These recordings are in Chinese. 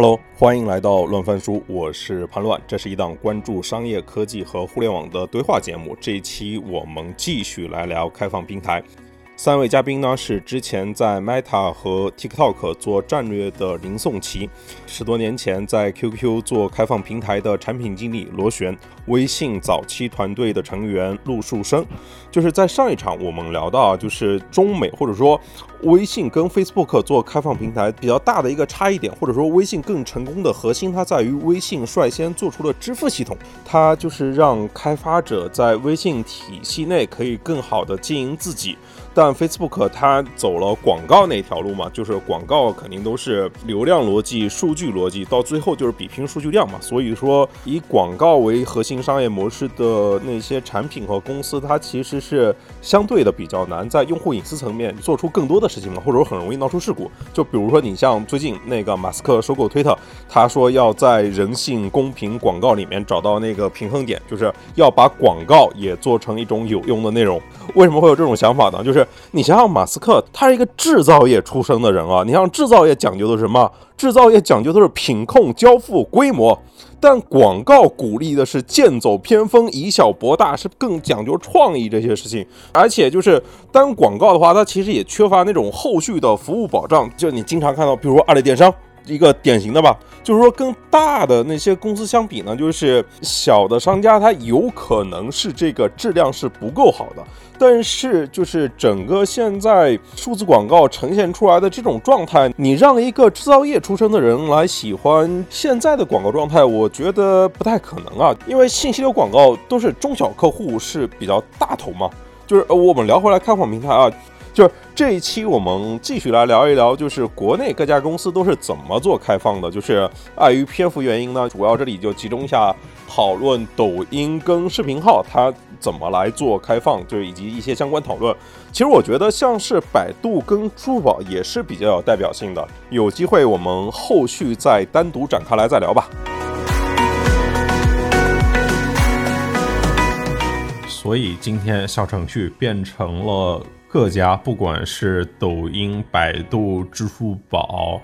Hello，欢迎来到乱翻书，我是潘乱，这是一档关注商业科技和互联网的对话节目。这一期我们继续来聊开放平台。三位嘉宾呢是之前在 Meta 和 TikTok 做战略的林颂奇，十多年前在 QQ 做开放平台的产品经理罗旋，微信早期团队的成员陆树生。就是在上一场我们聊到啊，就是中美或者说微信跟 Facebook 做开放平台比较大的一个差异点，或者说微信更成功的核心，它在于微信率先做出了支付系统，它就是让开发者在微信体系内可以更好的经营自己。但 Facebook 它走了广告那条路嘛，就是广告肯定都是流量逻辑、数据逻辑，到最后就是比拼数据量嘛。所以说，以广告为核心商业模式的那些产品和公司，它其实是相对的比较难在用户隐私层面做出更多的事情嘛，或者说很容易闹出事故。就比如说你像最近那个马斯克收购推特，他说要在人性、公平广告里面找到那个平衡点，就是要把广告也做成一种有用的内容。为什么会有这种想法呢？就是你想想，马斯克他是一个制造业出身的人啊。你像制造业讲究的是什么？制造业讲究的是品控、交付、规模。但广告鼓励的是剑走偏锋、以小博大，是更讲究创意这些事情。而且就是单广告的话，它其实也缺乏那种后续的服务保障。就你经常看到，比如说阿里电商。一个典型的吧，就是说跟大的那些公司相比呢，就是小的商家他有可能是这个质量是不够好的，但是就是整个现在数字广告呈现出来的这种状态，你让一个制造业出身的人来喜欢现在的广告状态，我觉得不太可能啊，因为信息流广告都是中小客户是比较大头嘛，就是我们聊回来开放平台啊。就是这一期，我们继续来聊一聊，就是国内各家公司都是怎么做开放的。就是碍于篇幅原因呢，主要这里就集中一下讨论抖音跟视频号它怎么来做开放，就是以及一些相关讨论。其实我觉得像是百度跟支付宝也是比较有代表性的。有机会我们后续再单独展开来再聊吧。所以今天小程序变成了。各家不管是抖音、百度、支付宝，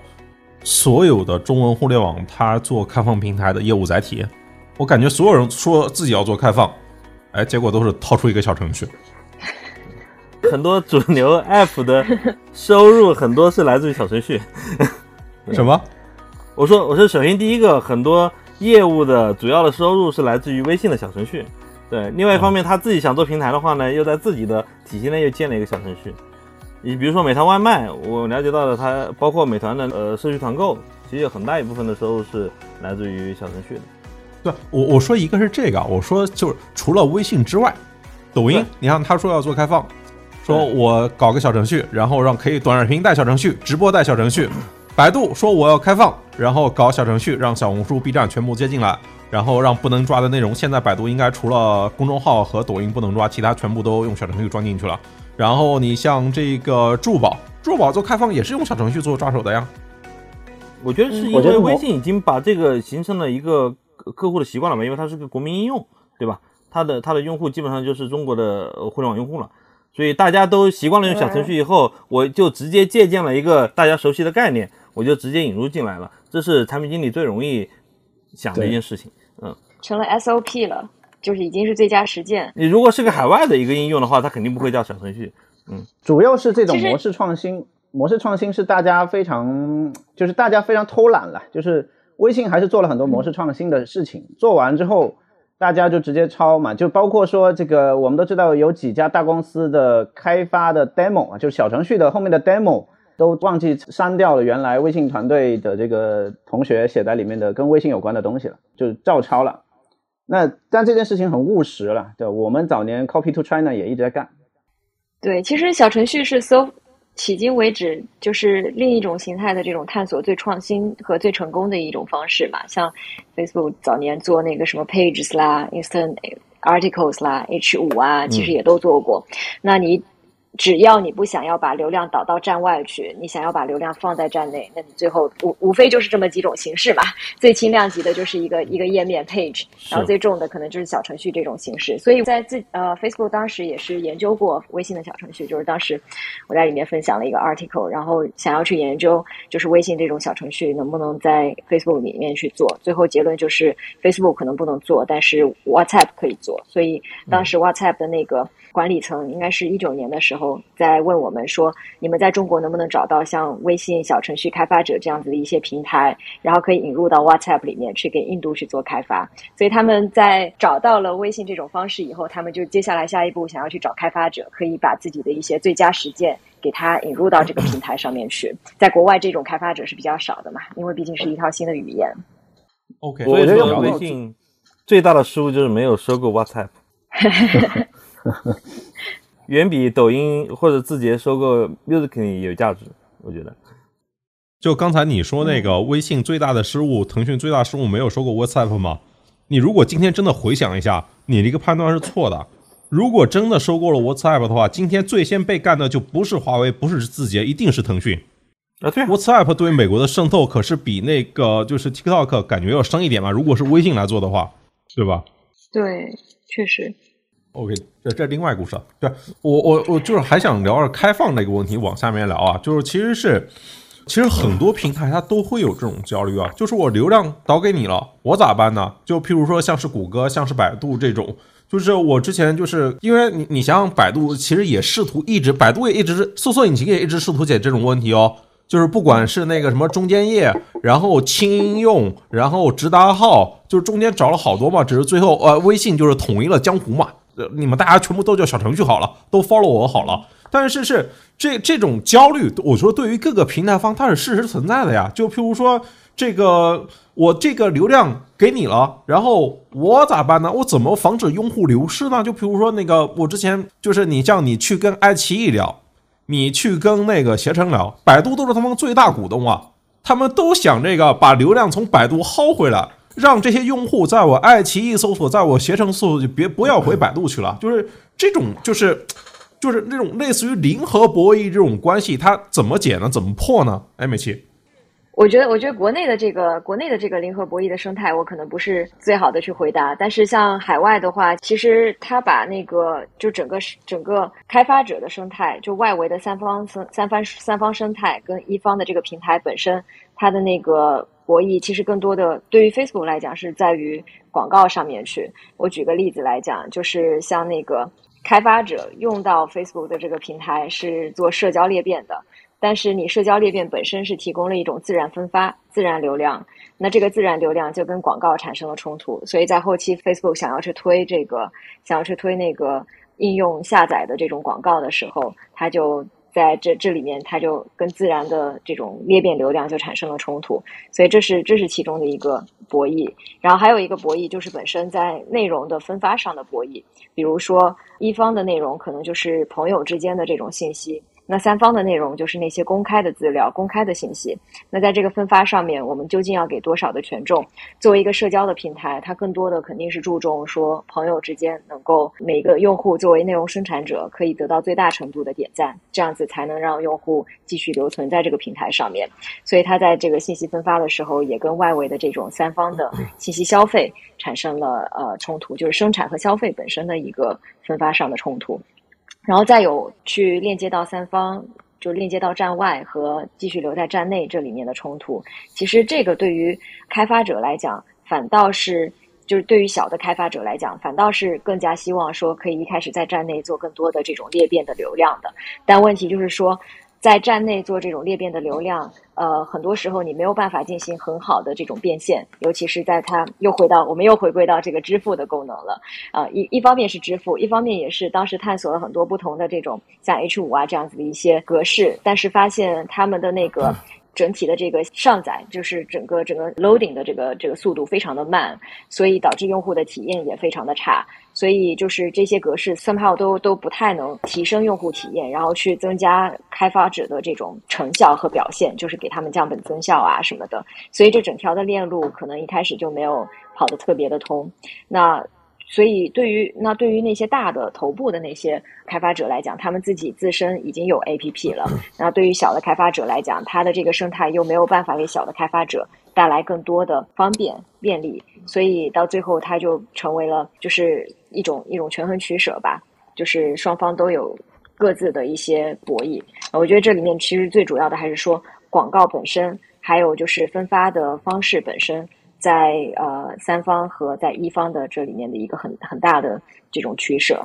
所有的中文互联网，它做开放平台的业务载体，我感觉所有人说自己要做开放，哎，结果都是掏出一个小程序。很多主流 app 的收入很多是来自于小程序。什么？我说，我说，首先第一个，很多业务的主要的收入是来自于微信的小程序。对，另外一方面，他自己想做平台的话呢，又在自己的体系内又建了一个小程序。你比如说美团外卖，我了解到的，它包括美团的呃社区团购，其实有很大一部分的收入是来自于小程序的。对，我我说一个是这个，我说就是除了微信之外，抖音，你看他说要做开放，说我搞个小程序，然后让可以短视频带小程序，直播带小程序。百度说我要开放，然后搞小程序，让小红书、B 站全部接进来。然后让不能抓的内容，现在百度应该除了公众号和抖音不能抓，其他全部都用小程序装进去了。然后你像这个支付宝，支付宝做开放也是用小程序做抓手的呀。我觉得是因为微信已经把这个形成了一个客户的习惯了嘛，因为它是个国民应用，对吧？它的它的用户基本上就是中国的互联网用户了，所以大家都习惯了用小程序以后，我就直接借鉴了一个大家熟悉的概念，我就直接引入进来了。这是产品经理最容易想的一件事情。嗯，成了 SOP 了，就是已经是最佳实践。你如果是个海外的一个应用的话，它肯定不会叫小程序。嗯，主要是这种模式创新，模式创新是大家非常，就是大家非常偷懒了。就是微信还是做了很多模式创新的事情，做完之后大家就直接抄嘛。就包括说这个，我们都知道有几家大公司的开发的 demo 啊，就是小程序的后面的 demo 都忘记删掉了原来微信团队的这个同学写在里面的跟微信有关的东西了。就照抄了，那但这件事情很务实了，对我们早年 Copy to China 也一直在干。对，其实小程序是搜，迄今为止就是另一种形态的这种探索最创新和最成功的一种方式嘛。像 Facebook 早年做那个什么 Pages 啦、Instant Articles 啦、H 五啊，其实也都做过。那你只要你不想要把流量导到站外去，你想要把流量放在站内，那你最后无无非就是这么几种形式嘛。最轻量级的就是一个一个页面 page，然后最重的可能就是小程序这种形式。所以在自呃 Facebook 当时也是研究过微信的小程序，就是当时我在里面分享了一个 article，然后想要去研究就是微信这种小程序能不能在 Facebook 里面去做。最后结论就是 Facebook 可能不能做，但是 WhatsApp 可以做。所以当时 WhatsApp 的那个管理层应该是一九年的时候。在问我们说，你们在中国能不能找到像微信小程序开发者这样子的一些平台，然后可以引入到 WhatsApp 里面去给印度去做开发？所以他们在找到了微信这种方式以后，他们就接下来下一步想要去找开发者，可以把自己的一些最佳实践给它引入到这个平台上面去。在国外，这种开发者是比较少的嘛，因为毕竟是一套新的语言。OK，所以说微信最大的失误就是没有收购 WhatsApp。远比抖音或者字节收购 Musical 有价值，我觉得。就刚才你说那个微信最大的失误，腾讯最大失误没有收购 WhatsApp 吗？你如果今天真的回想一下，你这个判断是错的。如果真的收购了 WhatsApp 的话，今天最先被干的就不是华为，不是字节，一定是腾讯。啊，对，WhatsApp 对美国的渗透可是比那个就是 TikTok 感觉要深一点嘛。如果是微信来做的话，对吧？对，确实。OK，这这另外一个故事。对我我我就是还想聊着开放这个问题，往下面聊啊。就是其实是，其实很多平台它都会有这种焦虑啊。就是我流量导给你了，我咋办呢？就譬如说像是谷歌、像是百度这种，就是我之前就是因为你你想想，百度其实也试图一直，百度也一直搜索引擎也一直试图解这种问题哦。就是不管是那个什么中间页，然后轻应用，然后直达号，就是中间找了好多嘛，只是最后呃微信就是统一了江湖嘛。你们大家全部都叫小程序好了，都 follow 我好了。但是是这这种焦虑，我说对于各个平台方，它是事实存在的呀。就譬如说，这个我这个流量给你了，然后我咋办呢？我怎么防止用户流失呢？就譬如说那个，我之前就是你像你去跟爱奇艺聊，你去跟那个携程聊，百度都是他们最大股东啊，他们都想这个把流量从百度薅回来。让这些用户在我爱奇艺搜索，在我携程搜索，就别不要回百度去了。就是这种，就是就是那种类似于零和博弈这种关系，它怎么解呢？怎么破呢？哎，美琪，我觉得，我觉得国内的这个国内的这个零和博弈的生态，我可能不是最好的去回答。但是像海外的话，其实他把那个就整个整个开发者的生态，就外围的三方三三方三方生态跟一方的这个平台本身，它的那个。博弈其实更多的对于 Facebook 来讲是在于广告上面去。我举个例子来讲，就是像那个开发者用到 Facebook 的这个平台是做社交裂变的，但是你社交裂变本身是提供了一种自然分发、自然流量，那这个自然流量就跟广告产生了冲突，所以在后期 Facebook 想要去推这个，想要去推那个应用下载的这种广告的时候，它就。在这这里面，它就跟自然的这种裂变流量就产生了冲突，所以这是这是其中的一个博弈。然后还有一个博弈就是本身在内容的分发上的博弈，比如说一方的内容可能就是朋友之间的这种信息。那三方的内容就是那些公开的资料、公开的信息。那在这个分发上面，我们究竟要给多少的权重？作为一个社交的平台，它更多的肯定是注重说朋友之间能够每个用户作为内容生产者可以得到最大程度的点赞，这样子才能让用户继续留存在这个平台上面。所以它在这个信息分发的时候，也跟外围的这种三方的信息消费产生了呃冲突，就是生产和消费本身的一个分发上的冲突。然后再有去链接到三方，就链接到站外和继续留在站内这里面的冲突。其实这个对于开发者来讲，反倒是就是对于小的开发者来讲，反倒是更加希望说可以一开始在站内做更多的这种裂变的流量的。但问题就是说。在站内做这种裂变的流量，呃，很多时候你没有办法进行很好的这种变现，尤其是在它又回到我们又回归到这个支付的功能了啊。一一方面是支付，一方面也是当时探索了很多不同的这种像 H 五啊这样子的一些格式，但是发现他们的那个。整体的这个上载就是整个整个 loading 的这个这个速度非常的慢，所以导致用户的体验也非常的差。所以就是这些格式 somehow 都都不太能提升用户体验，然后去增加开发者的这种成效和表现，就是给他们降本增效啊什么的。所以这整条的链路可能一开始就没有跑得特别的通。那所以对于那对于那些大的头部的那些开发者来讲，他们自己自身已经有 APP 了。那对于小的开发者来讲，他的这个生态又没有办法给小的开发者带来更多的方便便利，所以到最后它就成为了就是一种一种权衡取舍吧，就是双方都有各自的一些博弈。我觉得这里面其实最主要的还是说广告本身，还有就是分发的方式本身。在呃三方和在一方的这里面的一个很很大的这种取舍。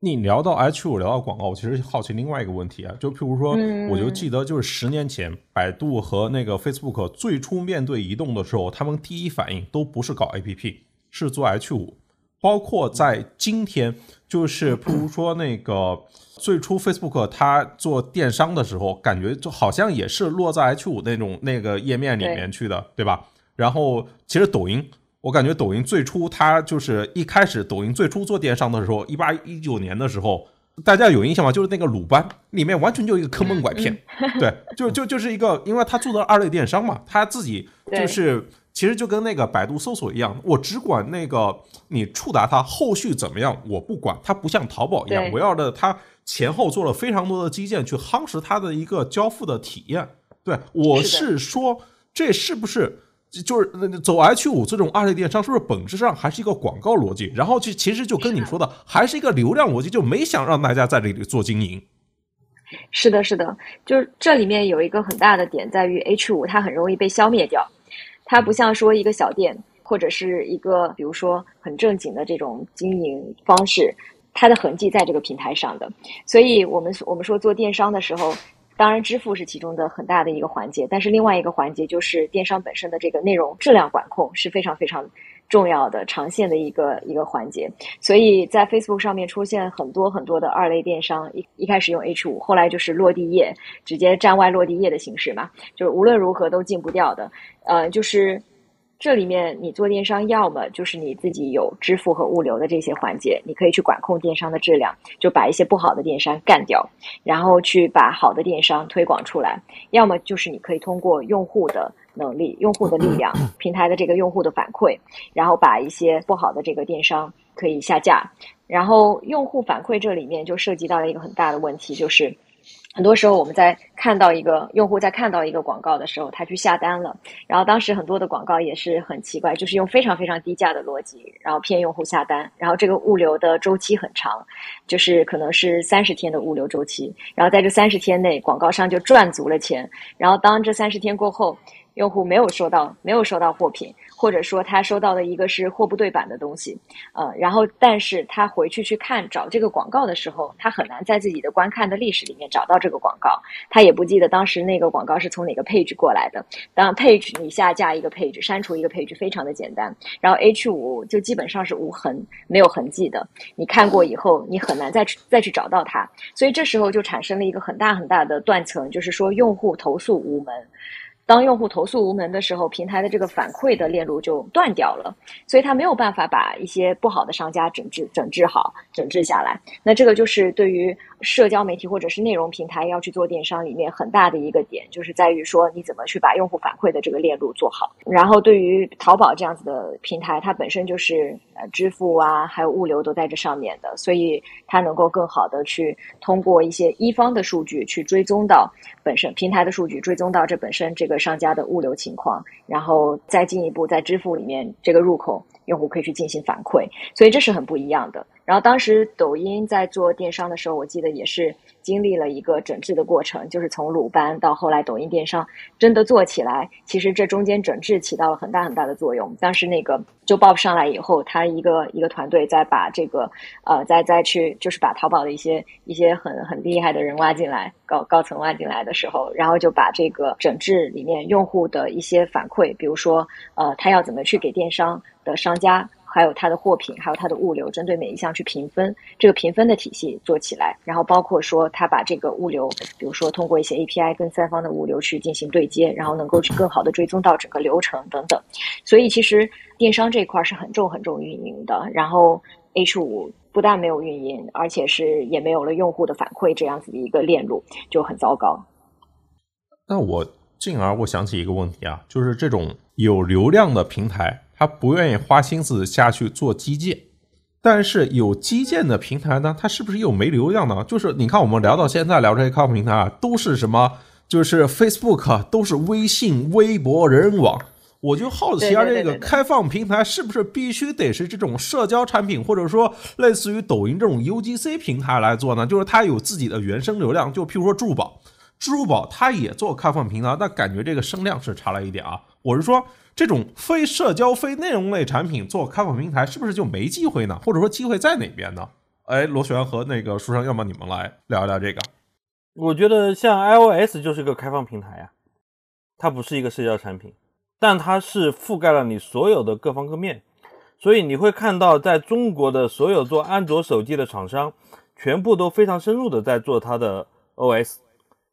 你聊到 H 五聊到广告，我其实好奇另外一个问题啊，就譬如说，我就记得就是十年前百度和那个 Facebook 最初面对移动的时候，他们第一反应都不是搞 APP，是做 H 五。包括在今天，就是譬如说那个最初 Facebook 它做电商的时候，感觉就好像也是落在 H 五那种那个页面里面去的，对吧？然后，其实抖音，我感觉抖音最初它就是一开始，抖音最初做电商的时候，一八一九年的时候，大家有印象吗？就是那个鲁班里面完全就一个坑蒙拐骗，对，就就就是一个，因为他做的二类电商嘛，他自己就是其实就跟那个百度搜索一样，我只管那个你触达它后续怎么样，我不管，它不像淘宝一样，围绕着它前后做了非常多的基建去夯实它的一个交付的体验。对我是说，这是不是？就是走 H 五这种二类电商，是不是本质上还是一个广告逻辑？然后就其实就跟你说的，还是一个流量逻辑，就没想让大家在这里做经营。是的，是的，就是这里面有一个很大的点在于 H 五它很容易被消灭掉，它不像说一个小店或者是一个比如说很正经的这种经营方式，它的痕迹在这个平台上的。所以我们我们说做电商的时候。当然，支付是其中的很大的一个环节，但是另外一个环节就是电商本身的这个内容质量管控是非常非常重要的长线的一个一个环节。所以在 Facebook 上面出现很多很多的二类电商，一一开始用 H 五，后来就是落地页，直接站外落地页的形式嘛，就是无论如何都进不掉的。呃，就是。这里面你做电商，要么就是你自己有支付和物流的这些环节，你可以去管控电商的质量，就把一些不好的电商干掉，然后去把好的电商推广出来；要么就是你可以通过用户的能力、用户的力量、平台的这个用户的反馈，然后把一些不好的这个电商可以下架。然后用户反馈这里面就涉及到了一个很大的问题，就是。很多时候，我们在看到一个用户在看到一个广告的时候，他去下单了。然后当时很多的广告也是很奇怪，就是用非常非常低价的逻辑，然后骗用户下单。然后这个物流的周期很长，就是可能是三十天的物流周期。然后在这三十天内，广告商就赚足了钱。然后当这三十天过后，用户没有收到没有收到货品。或者说他收到的一个是货不对版的东西，呃，然后但是他回去去看找这个广告的时候，他很难在自己的观看的历史里面找到这个广告，他也不记得当时那个广告是从哪个 page 过来的。当 page 你下架一个 page，删除一个 page 非常的简单，然后 H 五就基本上是无痕没有痕迹的，你看过以后你很难再再去找到它，所以这时候就产生了一个很大很大的断层，就是说用户投诉无门。当用户投诉无门的时候，平台的这个反馈的链路就断掉了，所以他没有办法把一些不好的商家整治、整治好、整治下来。那这个就是对于社交媒体或者是内容平台要去做电商里面很大的一个点，就是在于说你怎么去把用户反馈的这个链路做好。然后对于淘宝这样子的平台，它本身就是呃支付啊，还有物流都在这上面的，所以它能够更好的去通过一些一方的数据去追踪到本身平台的数据，追踪到这本身这个。商家的物流情况，然后再进一步在支付里面这个入口，用户可以去进行反馈，所以这是很不一样的。然后当时抖音在做电商的时候，我记得也是。经历了一个整治的过程，就是从鲁班到后来抖音电商真的做起来，其实这中间整治起到了很大很大的作用。当时那个就 Bob 上来以后，他一个一个团队在把这个呃再再去就是把淘宝的一些一些很很厉害的人挖进来，高高层挖进来的时候，然后就把这个整治里面用户的一些反馈，比如说呃他要怎么去给电商的商家。还有它的货品，还有它的物流，针对每一项去评分，这个评分的体系做起来，然后包括说他把这个物流，比如说通过一些 API 跟三方的物流去进行对接，然后能够去更好的追踪到整个流程等等。所以其实电商这一块是很重很重运营的。然后 H 五不但没有运营，而且是也没有了用户的反馈，这样子的一个链路就很糟糕。那我进而我想起一个问题啊，就是这种有流量的平台。他不愿意花心思下去做基建，但是有基建的平台呢，它是不是又没流量呢？就是你看我们聊到现在聊这些开放平台啊，都是什么？就是 Facebook，都是微信、微博、人人网。我就好奇啊，这个开放平台是不是必须得是这种社交产品，或者说类似于抖音这种 UGC 平台来做呢？就是它有自己的原生流量，就譬如说支付宝，支付宝它也做开放平台，但感觉这个声量是差了一点啊。我是说。这种非社交、非内容类产品做开放平台，是不是就没机会呢？或者说机会在哪边呢？哎，螺旋和那个书生，要么你们来聊一聊这个。我觉得像 iOS 就是个开放平台呀，它不是一个社交产品，但它是覆盖了你所有的各方各面。所以你会看到，在中国的所有做安卓手机的厂商，全部都非常深入的在做它的 OS，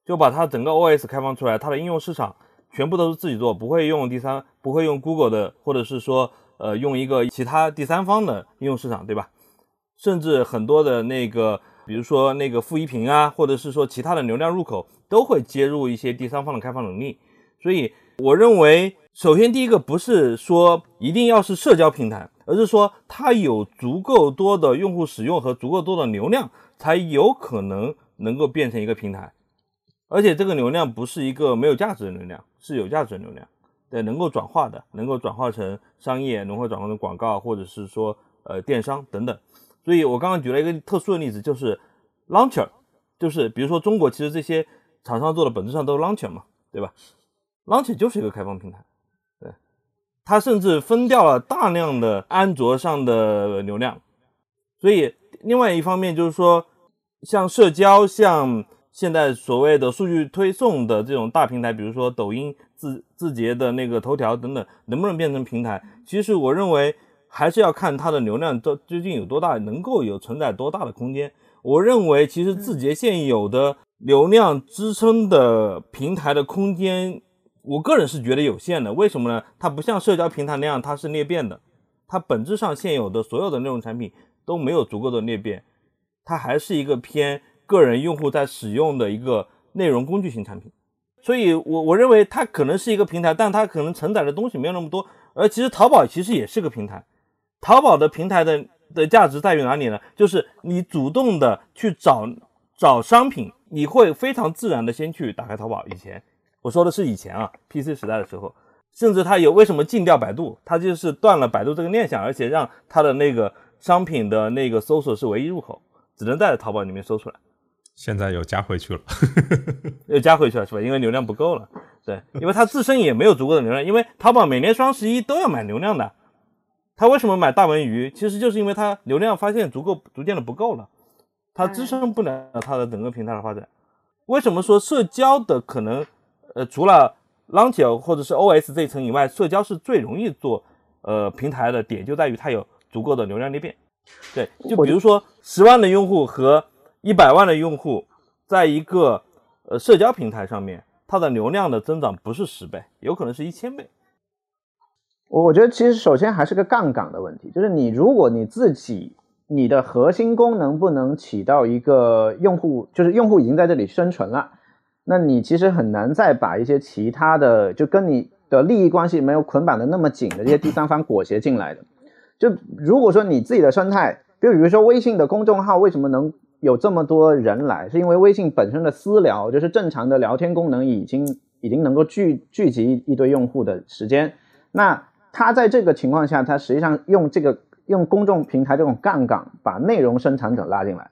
就把它整个 OS 开放出来，它的应用市场。全部都是自己做，不会用第三，不会用 Google 的，或者是说，呃，用一个其他第三方的应用市场，对吧？甚至很多的那个，比如说那个负一屏啊，或者是说其他的流量入口，都会接入一些第三方的开放能力。所以，我认为，首先第一个不是说一定要是社交平台，而是说它有足够多的用户使用和足够多的流量，才有可能能够变成一个平台。而且这个流量不是一个没有价值的流量，是有价值的流量，对，能够转化的，能够转化成商业，能够转化成广告，或者是说呃电商等等。所以我刚刚举了一个特殊的例子，就是 launcher，就是比如说中国其实这些厂商做的本质上都是 launcher 嘛，对吧？launcher 就是一个开放平台，对，它甚至分掉了大量的安卓上的流量。所以另外一方面就是说，像社交，像现在所谓的数据推送的这种大平台，比如说抖音、字字节的那个头条等等，能不能变成平台？其实我认为还是要看它的流量究究竟有多大，能够有承载多大的空间。我认为其实字节现有的流量支撑的平台的空间，我个人是觉得有限的。为什么呢？它不像社交平台那样，它是裂变的，它本质上现有的所有的内容产品都没有足够的裂变，它还是一个偏。个人用户在使用的一个内容工具型产品，所以我我认为它可能是一个平台，但它可能承载的东西没有那么多。而其实淘宝其实也是个平台，淘宝的平台的的价值在于哪里呢？就是你主动的去找找商品，你会非常自然的先去打开淘宝。以前我说的是以前啊，PC 时代的时候，甚至它有为什么禁掉百度？它就是断了百度这个念想，而且让它的那个商品的那个搜索是唯一入口，只能在淘宝里面搜出来。现在又加回去了，又加回去了是吧？因为流量不够了，对，因为它自身也没有足够的流量。因为淘宝每年双十一都要买流量的，它为什么买大文娱？其实就是因为它流量发现足够逐渐的不够了，它支撑不了它的整个平台的发展。为什么说社交的可能，呃，除了 Launch 或者是 OS 这一层以外，社交是最容易做呃平台的点，就在于它有足够的流量裂变。对，就比如说十万的用户和一百万的用户，在一个呃社交平台上面，它的流量的增长不是十倍，有可能是一千倍。我觉得其实首先还是个杠杆的问题，就是你如果你自己你的核心功能不能起到一个用户，就是用户已经在这里生存了，那你其实很难再把一些其他的就跟你的利益关系没有捆绑的那么紧的这些第三方裹挟进来的。就如果说你自己的生态，就比如说微信的公众号为什么能？有这么多人来，是因为微信本身的私聊，就是正常的聊天功能，已经已经能够聚聚集一堆用户的时间。那他在这个情况下，他实际上用这个用公众平台这种杠杆，把内容生产者拉进来，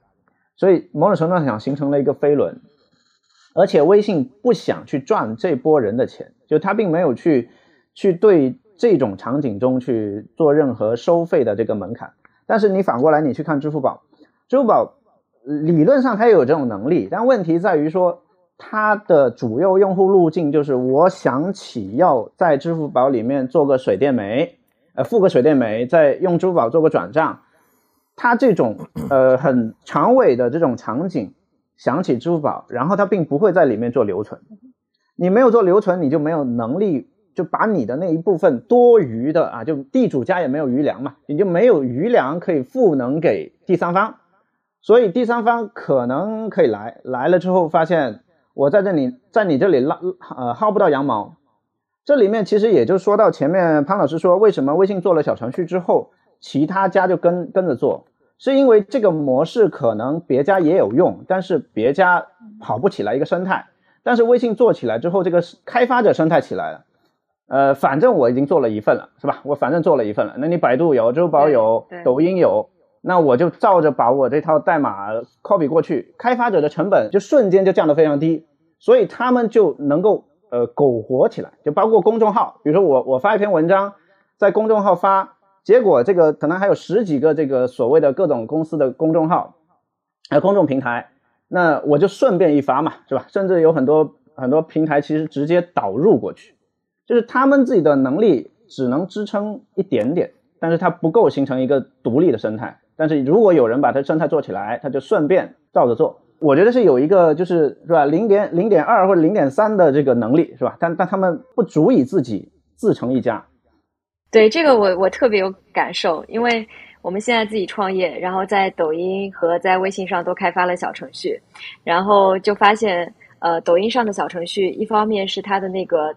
所以某种程度上想形成了一个飞轮。而且微信不想去赚这波人的钱，就他并没有去去对这种场景中去做任何收费的这个门槛。但是你反过来，你去看支付宝，支付宝。理论上它也有这种能力，但问题在于说，它的主要用户路径就是我想起要在支付宝里面做个水电煤，呃，付个水电煤，再用支付宝做个转账。它这种呃很长尾的这种场景，想起支付宝，然后它并不会在里面做留存。你没有做留存，你就没有能力就把你的那一部分多余的啊，就地主家也没有余粮嘛，你就没有余粮可以赋能给第三方。所以第三方可能可以来，来了之后发现我在这里，在你这里拉呃薅不到羊毛。这里面其实也就说到前面潘老师说，为什么微信做了小程序之后，其他家就跟跟着做，是因为这个模式可能别家也有用，但是别家跑不起来一个生态。但是微信做起来之后，这个开发者生态起来了。呃，反正我已经做了一份了，是吧？我反正做了一份了。那你百度有，支付宝有，抖音有，那我就照着把我这套代码 copy 过去，开发者的成本就瞬间就降得非常低，所以他们就能够呃苟活起来。就包括公众号，比如说我我发一篇文章，在公众号发，结果这个可能还有十几个这个所谓的各种公司的公众号，还有公众平台，那我就顺便一发嘛，是吧？甚至有很多很多平台其实直接导入过去。就是他们自己的能力只能支撑一点点，但是它不够形成一个独立的生态。但是如果有人把它生态做起来，他就顺便照着做。我觉得是有一个，就是是吧，零点零点二或者零点三的这个能力，是吧？但但他们不足以自己自成一家。对这个，我我特别有感受，因为我们现在自己创业，然后在抖音和在微信上都开发了小程序，然后就发现，呃，抖音上的小程序，一方面是它的那个。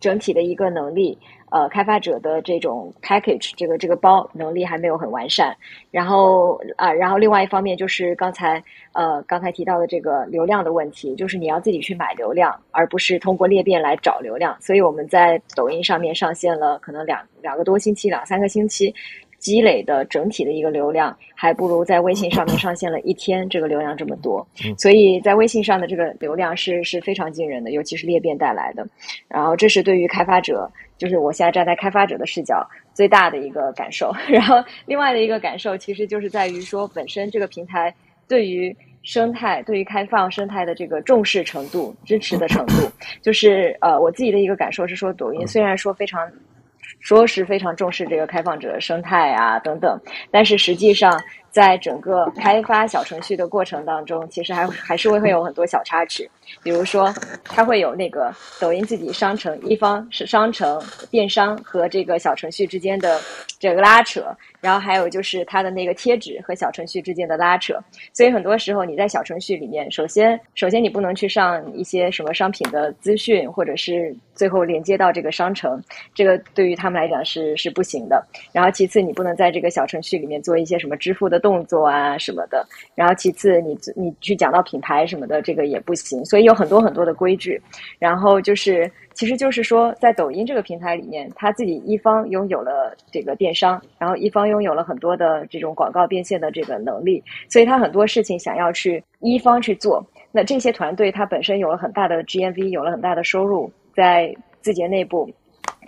整体的一个能力，呃，开发者的这种 package 这个这个包能力还没有很完善。然后啊，然后另外一方面就是刚才呃刚才提到的这个流量的问题，就是你要自己去买流量，而不是通过裂变来找流量。所以我们在抖音上面上线了可能两两个多星期，两三个星期。积累的整体的一个流量，还不如在微信上面上线了一天这个流量这么多。所以在微信上的这个流量是是非常惊人的，尤其是裂变带来的。然后这是对于开发者，就是我现在站在开发者的视角最大的一个感受。然后另外的一个感受，其实就是在于说，本身这个平台对于生态、对于开放生态的这个重视程度、支持的程度，就是呃，我自己的一个感受是说，抖音虽然说非常。说是非常重视这个开放者的生态啊等等，但是实际上在整个开发小程序的过程当中，其实还还是会会有很多小插曲，比如说它会有那个抖音自己商城一方是商城电商和这个小程序之间的这个拉扯。然后还有就是它的那个贴纸和小程序之间的拉扯，所以很多时候你在小程序里面，首先首先你不能去上一些什么商品的资讯，或者是最后连接到这个商城，这个对于他们来讲是是不行的。然后其次你不能在这个小程序里面做一些什么支付的动动作啊什么的。然后其次你你去讲到品牌什么的，这个也不行。所以有很多很多的规矩。然后就是。其实就是说，在抖音这个平台里面，他自己一方拥有了这个电商，然后一方拥有了很多的这种广告变现的这个能力，所以他很多事情想要去一方去做。那这些团队它本身有了很大的 GMV，有了很大的收入，在字节内部，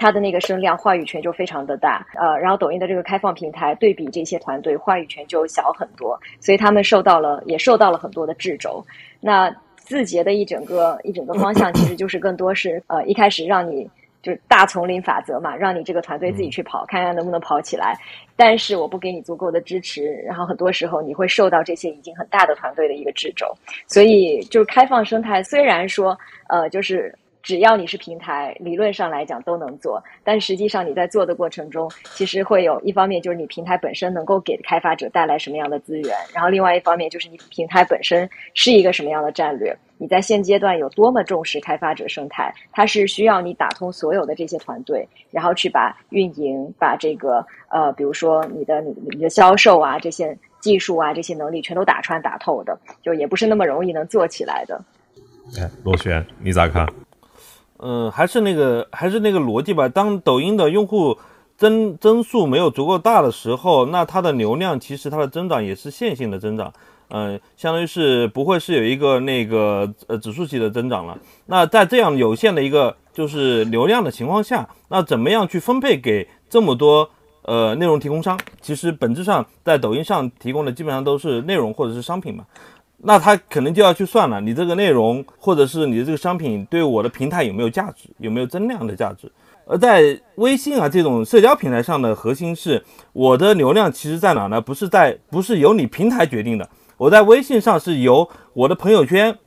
它的那个声量、话语权就非常的大。呃，然后抖音的这个开放平台对比这些团队，话语权就小很多，所以他们受到了也受到了很多的掣肘。那字节的一整个一整个方向，其实就是更多是呃一开始让你就是大丛林法则嘛，让你这个团队自己去跑，看看能不能跑起来。但是我不给你足够的支持，然后很多时候你会受到这些已经很大的团队的一个掣肘。所以就是开放生态，虽然说呃就是。只要你是平台，理论上来讲都能做，但实际上你在做的过程中，其实会有一方面就是你平台本身能够给开发者带来什么样的资源，然后另外一方面就是你平台本身是一个什么样的战略，你在现阶段有多么重视开发者生态，它是需要你打通所有的这些团队，然后去把运营、把这个呃，比如说你的你你的销售啊这些技术啊这些能力全都打穿打透的，就也不是那么容易能做起来的。哎，螺旋，你咋看？嗯，还是那个，还是那个逻辑吧。当抖音的用户增增速没有足够大的时候，那它的流量其实它的增长也是线性的增长，嗯，相当于是不会是有一个那个呃指数级的增长了。那在这样有限的一个就是流量的情况下，那怎么样去分配给这么多呃内容提供商？其实本质上在抖音上提供的基本上都是内容或者是商品嘛。那他可能就要去算了，你这个内容或者是你的这个商品对我的平台有没有价值，有没有增量的价值？而在微信啊这种社交平台上的核心是我的流量其实在哪呢？不是在，不是由你平台决定的。我在微信上是由我的朋友圈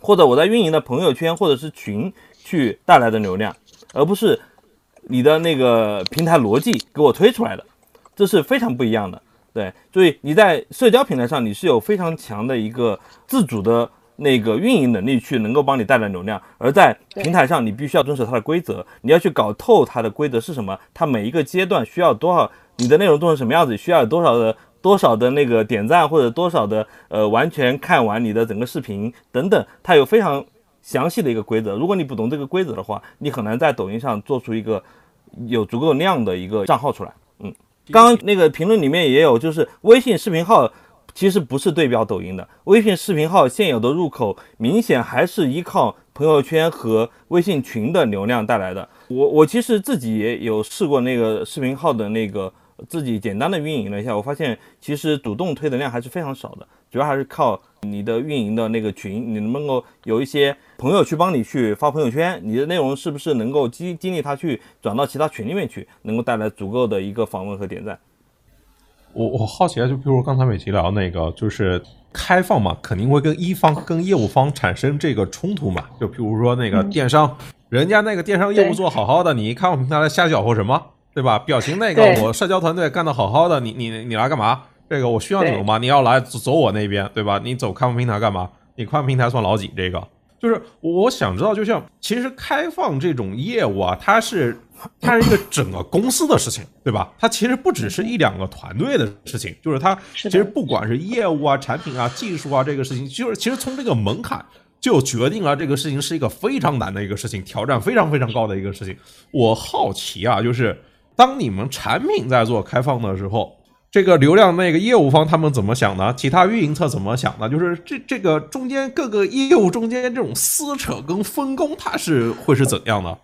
或者我在运营的朋友圈或者是群去带来的流量，而不是你的那个平台逻辑给我推出来的，这是非常不一样的。对，所以你在社交平台上，你是有非常强的一个自主的那个运营能力，去能够帮你带来流量；而在平台上，你必须要遵守它的规则，你要去搞透它的规则是什么，它每一个阶段需要多少，你的内容做成什么样子，需要有多少的多少的那个点赞或者多少的呃完全看完你的整个视频等等，它有非常详细的一个规则。如果你不懂这个规则的话，你很难在抖音上做出一个有足够量的一个账号出来。刚刚那个评论里面也有，就是微信视频号其实不是对标抖音的，微信视频号现有的入口明显还是依靠朋友圈和微信群的流量带来的。我我其实自己也有试过那个视频号的那个。自己简单的运营了一下，我发现其实主动推的量还是非常少的，主要还是靠你的运营的那个群，你能不能够有一些朋友去帮你去发朋友圈，你的内容是不是能够激激励他去转到其他群里面去，能够带来足够的一个访问和点赞。我我好奇啊，就比如刚才美琪聊那个，就是开放嘛，肯定会跟一方跟业务方产生这个冲突嘛，就比如说那个电商，人家那个电商业务做好好的，你一开放平台来瞎搅和什么？对吧？表情那个，我社交团队干得好好的，你你你来干嘛？这个我需要你们吗？你要来走我那边，对吧？你走开放平台干嘛？你开放平台算老几？这个就是我想知道，就像其实开放这种业务啊，它是它是一个 整个公司的事情，对吧？它其实不只是一两个团队的事情，就是它其实不管是业务啊、产品啊、技术啊这个事情，就是其实从这个门槛就决定了这个事情是一个非常难的一个事情，挑战非常非常高的一个事情。我好奇啊，就是。当你们产品在做开放的时候，这个流量那个业务方他们怎么想呢？其他运营侧怎么想呢？就是这这个中间各个业务中间这种撕扯跟分工，它是会是怎样的？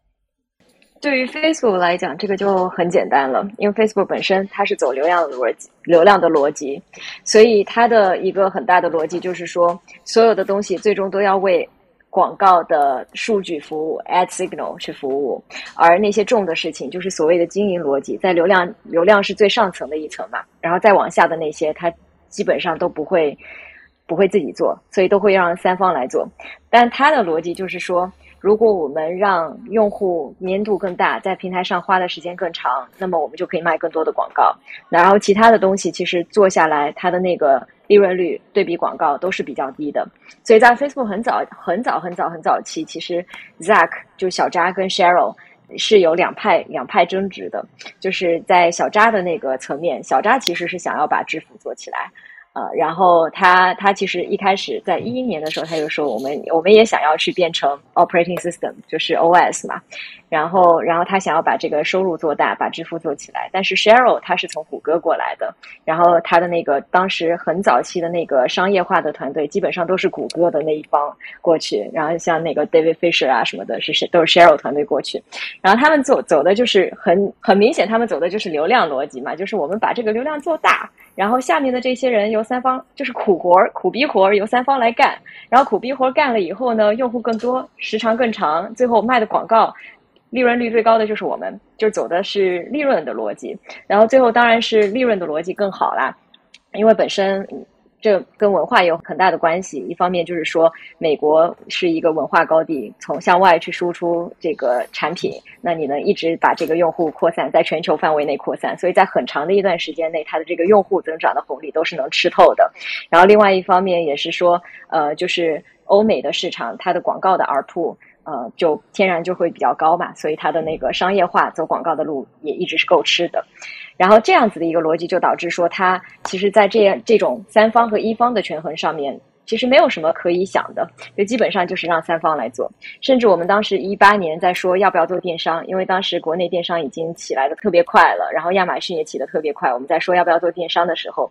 对于 Facebook 来讲，这个就很简单了，因为 Facebook 本身它是走流量的逻辑，流量的逻辑，所以它的一个很大的逻辑就是说，所有的东西最终都要为。广告的数据服务，ad signal 去服务，而那些重的事情就是所谓的经营逻辑，在流量流量是最上层的一层嘛，然后再往下的那些，它基本上都不会不会自己做，所以都会让三方来做。但他的逻辑就是说，如果我们让用户粘度更大，在平台上花的时间更长，那么我们就可以卖更多的广告。然后其他的东西其实做下来，它的那个。利润率对比广告都是比较低的，所以在 Facebook 很早很早很早很早期，其实 Zack 就小扎跟 Sheryl 是有两派两派争执的，就是在小扎的那个层面，小扎其实是想要把支付做起来。呃，然后他他其实一开始在一一年的时候，他就说我们我们也想要去变成 operating system，就是 OS 嘛。然后然后他想要把这个收入做大，把支付做起来。但是 Sheryl 他是从谷歌过来的，然后他的那个当时很早期的那个商业化的团队，基本上都是谷歌的那一方过去。然后像那个 David Fisher 啊什么的，是谁都是 Sheryl 团队过去。然后他们走走的就是很很明显，他们走的就是流量逻辑嘛，就是我们把这个流量做大。然后下面的这些人由三方就是苦活、苦逼活由三方来干，然后苦逼活干了以后呢，用户更多，时长更长，最后卖的广告利润率最高的就是我们，就走的是利润的逻辑。然后最后当然是利润的逻辑更好啦，因为本身。这跟文化有很大的关系。一方面就是说，美国是一个文化高地，从向外去输出这个产品，那你能一直把这个用户扩散在全球范围内扩散，所以在很长的一段时间内，它的这个用户增长的红利都是能吃透的。然后另外一方面也是说，呃，就是欧美的市场，它的广告的 ARPU，呃，就天然就会比较高嘛，所以它的那个商业化走广告的路也一直是够吃的。然后这样子的一个逻辑，就导致说，它其实，在这样这种三方和一方的权衡上面，其实没有什么可以想的，就基本上就是让三方来做。甚至我们当时一八年在说要不要做电商，因为当时国内电商已经起来的特别快了，然后亚马逊也起的特别快。我们在说要不要做电商的时候，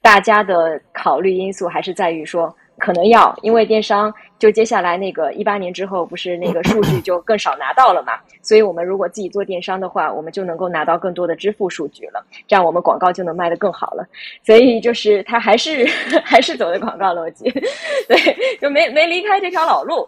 大家的考虑因素还是在于说。可能要，因为电商就接下来那个一八年之后，不是那个数据就更少拿到了嘛？所以我们如果自己做电商的话，我们就能够拿到更多的支付数据了，这样我们广告就能卖得更好了。所以就是他还是 还是走的广告逻辑，对，就没没离开这条老路。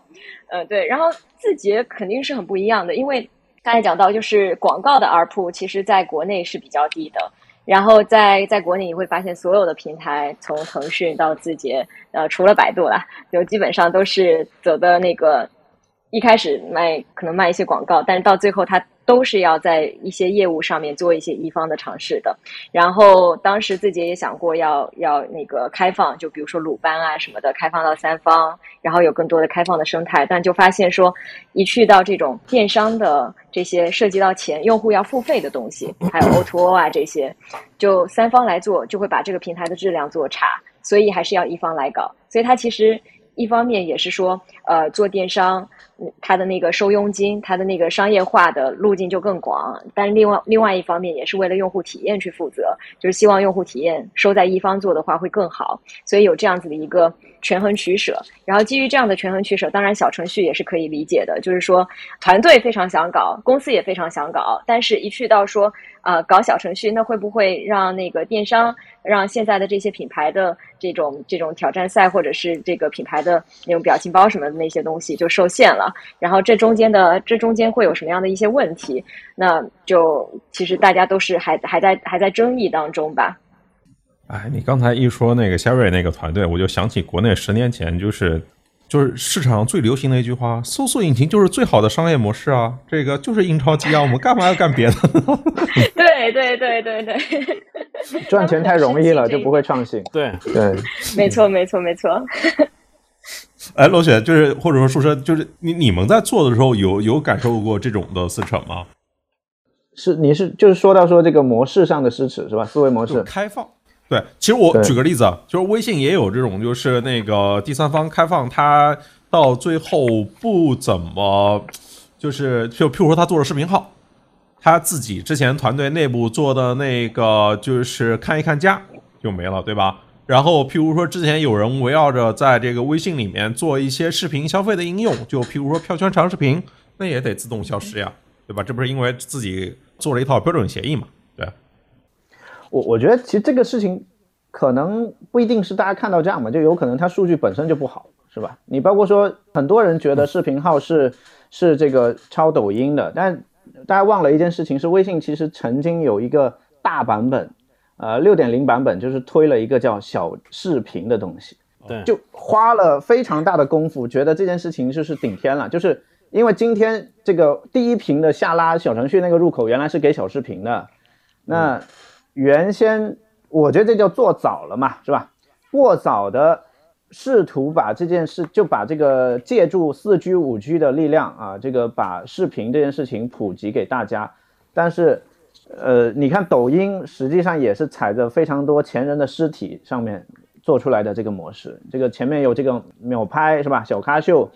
呃，对，然后字节肯定是很不一样的，因为刚才讲到就是广告的 ARPU，其实在国内是比较低的。然后在在国内你会发现，所有的平台从腾讯到字节，呃，除了百度了，就基本上都是走的那个，一开始卖可能卖一些广告，但是到最后它都是要在一些业务上面做一些一方的尝试的。然后当时自己也想过要要那个开放，就比如说鲁班啊什么的，开放到三方，然后有更多的开放的生态。但就发现说，一去到这种电商的这些涉及到钱、用户要付费的东西，还有 O2O 啊这些，就三方来做，就会把这个平台的质量做差。所以还是要一方来搞。所以它其实。一方面也是说，呃，做电商，它的那个收佣金，它的那个商业化的路径就更广。但另外另外一方面，也是为了用户体验去负责，就是希望用户体验收在一方做的话会更好。所以有这样子的一个权衡取舍。然后基于这样的权衡取舍，当然小程序也是可以理解的，就是说团队非常想搞，公司也非常想搞，但是一去到说。啊，搞小程序那会不会让那个电商，让现在的这些品牌的这种这种挑战赛，或者是这个品牌的那种表情包什么的那些东西就受限了？然后这中间的这中间会有什么样的一些问题？那就其实大家都是还还在还在争议当中吧。哎，你刚才一说那个 Sherry 那个团队，我就想起国内十年前就是。就是市场上最流行的一句话：“搜索引擎就是最好的商业模式啊！”这个就是印钞机啊，我们干嘛要干别的？对对对对对，赚钱太容易了，就不会创新。对对，没错没错没错。哎，罗雪，就是或者说书生，就是你你们在做的时候，有有感受过这种的撕扯吗？是你是就是说到说这个模式上的撕扯是吧？思维模式开放。对，其实我举个例子，就是微信也有这种，就是那个第三方开放，它到最后不怎么，就是就譬如说他做了视频号，他自己之前团队内部做的那个就是看一看家就没了，对吧？然后譬如说之前有人围绕着在这个微信里面做一些视频消费的应用，就譬如说票圈长视频，那也得自动消失呀，对吧？这不是因为自己做了一套标准协议嘛？我我觉得其实这个事情可能不一定是大家看到这样嘛，就有可能它数据本身就不好，是吧？你包括说很多人觉得视频号是是这个抄抖音的，但大家忘了一件事情，是微信其实曾经有一个大版本，呃，六点零版本就是推了一个叫小视频的东西，对，就花了非常大的功夫，觉得这件事情就是顶天了，就是因为今天这个第一屏的下拉小程序那个入口原来是给小视频的，那。原先我觉得这叫做早了嘛，是吧？过早的试图把这件事，就把这个借助四 G、五 G 的力量啊，这个把视频这件事情普及给大家。但是，呃，你看抖音实际上也是踩着非常多前人的尸体上面做出来的这个模式。这个前面有这个秒拍是吧？小咖秀，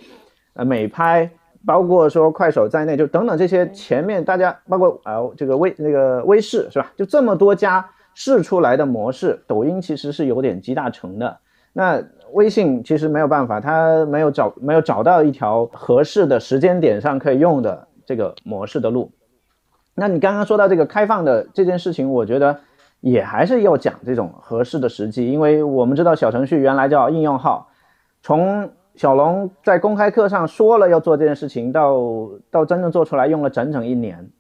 呃，美拍。包括说快手在内，就等等这些前面大家，包括啊这个微那个微视是吧？就这么多家试出来的模式，抖音其实是有点集大成的。那微信其实没有办法，它没有找没有找到一条合适的时间点上可以用的这个模式的路。那你刚刚说到这个开放的这件事情，我觉得也还是要讲这种合适的时机，因为我们知道小程序原来叫应用号，从小龙在公开课上说了要做这件事情，到到真正做出来用了整整一年，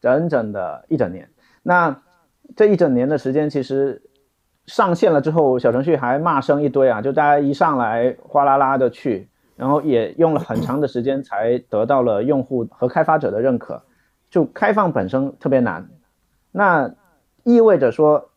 整整的一整年。那这一整年的时间，其实上线了之后，小程序还骂声一堆啊，就大家一上来哗啦啦的去，然后也用了很长的时间才得到了用户和开发者的认可。就开放本身特别难，那意味着说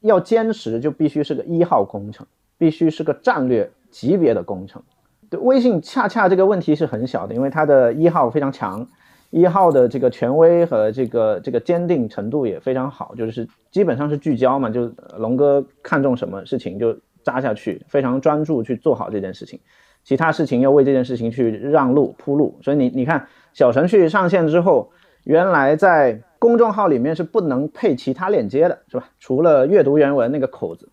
要坚持就必须是个一号工程，必须是个战略。级别的工程，对微信恰恰这个问题是很小的，因为它的一号非常强，一号的这个权威和这个这个坚定程度也非常好，就是基本上是聚焦嘛，就龙哥看中什么事情就扎下去，非常专注去做好这件事情，其他事情要为这件事情去让路铺路。所以你你看小程序上线之后，原来在公众号里面是不能配其他链接的，是吧？除了阅读原文那个口子。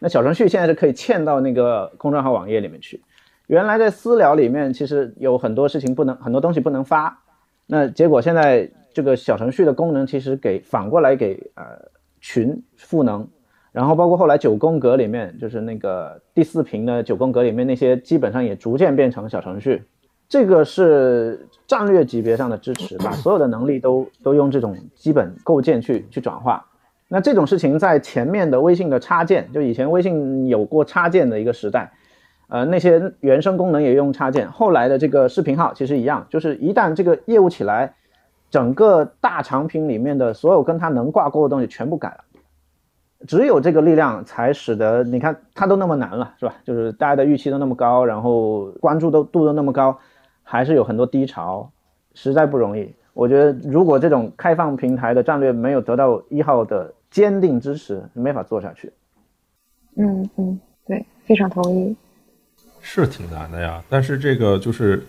那小程序现在是可以嵌到那个公众号网页里面去，原来在私聊里面其实有很多事情不能，很多东西不能发，那结果现在这个小程序的功能其实给反过来给呃群赋能，然后包括后来九宫格里面就是那个第四屏的九宫格里面那些基本上也逐渐变成小程序，这个是战略级别上的支持，把所有的能力都都用这种基本构建去去转化。那这种事情在前面的微信的插件，就以前微信有过插件的一个时代，呃，那些原生功能也用插件。后来的这个视频号其实一样，就是一旦这个业务起来，整个大产品里面的所有跟它能挂钩的东西全部改了。只有这个力量才使得你看它都那么难了，是吧？就是大家的预期都那么高，然后关注都度都那么高，还是有很多低潮，实在不容易。我觉得如果这种开放平台的战略没有得到一号的坚定支持，没法做下去。嗯嗯，对，非常同意。是挺难的呀，但是这个就是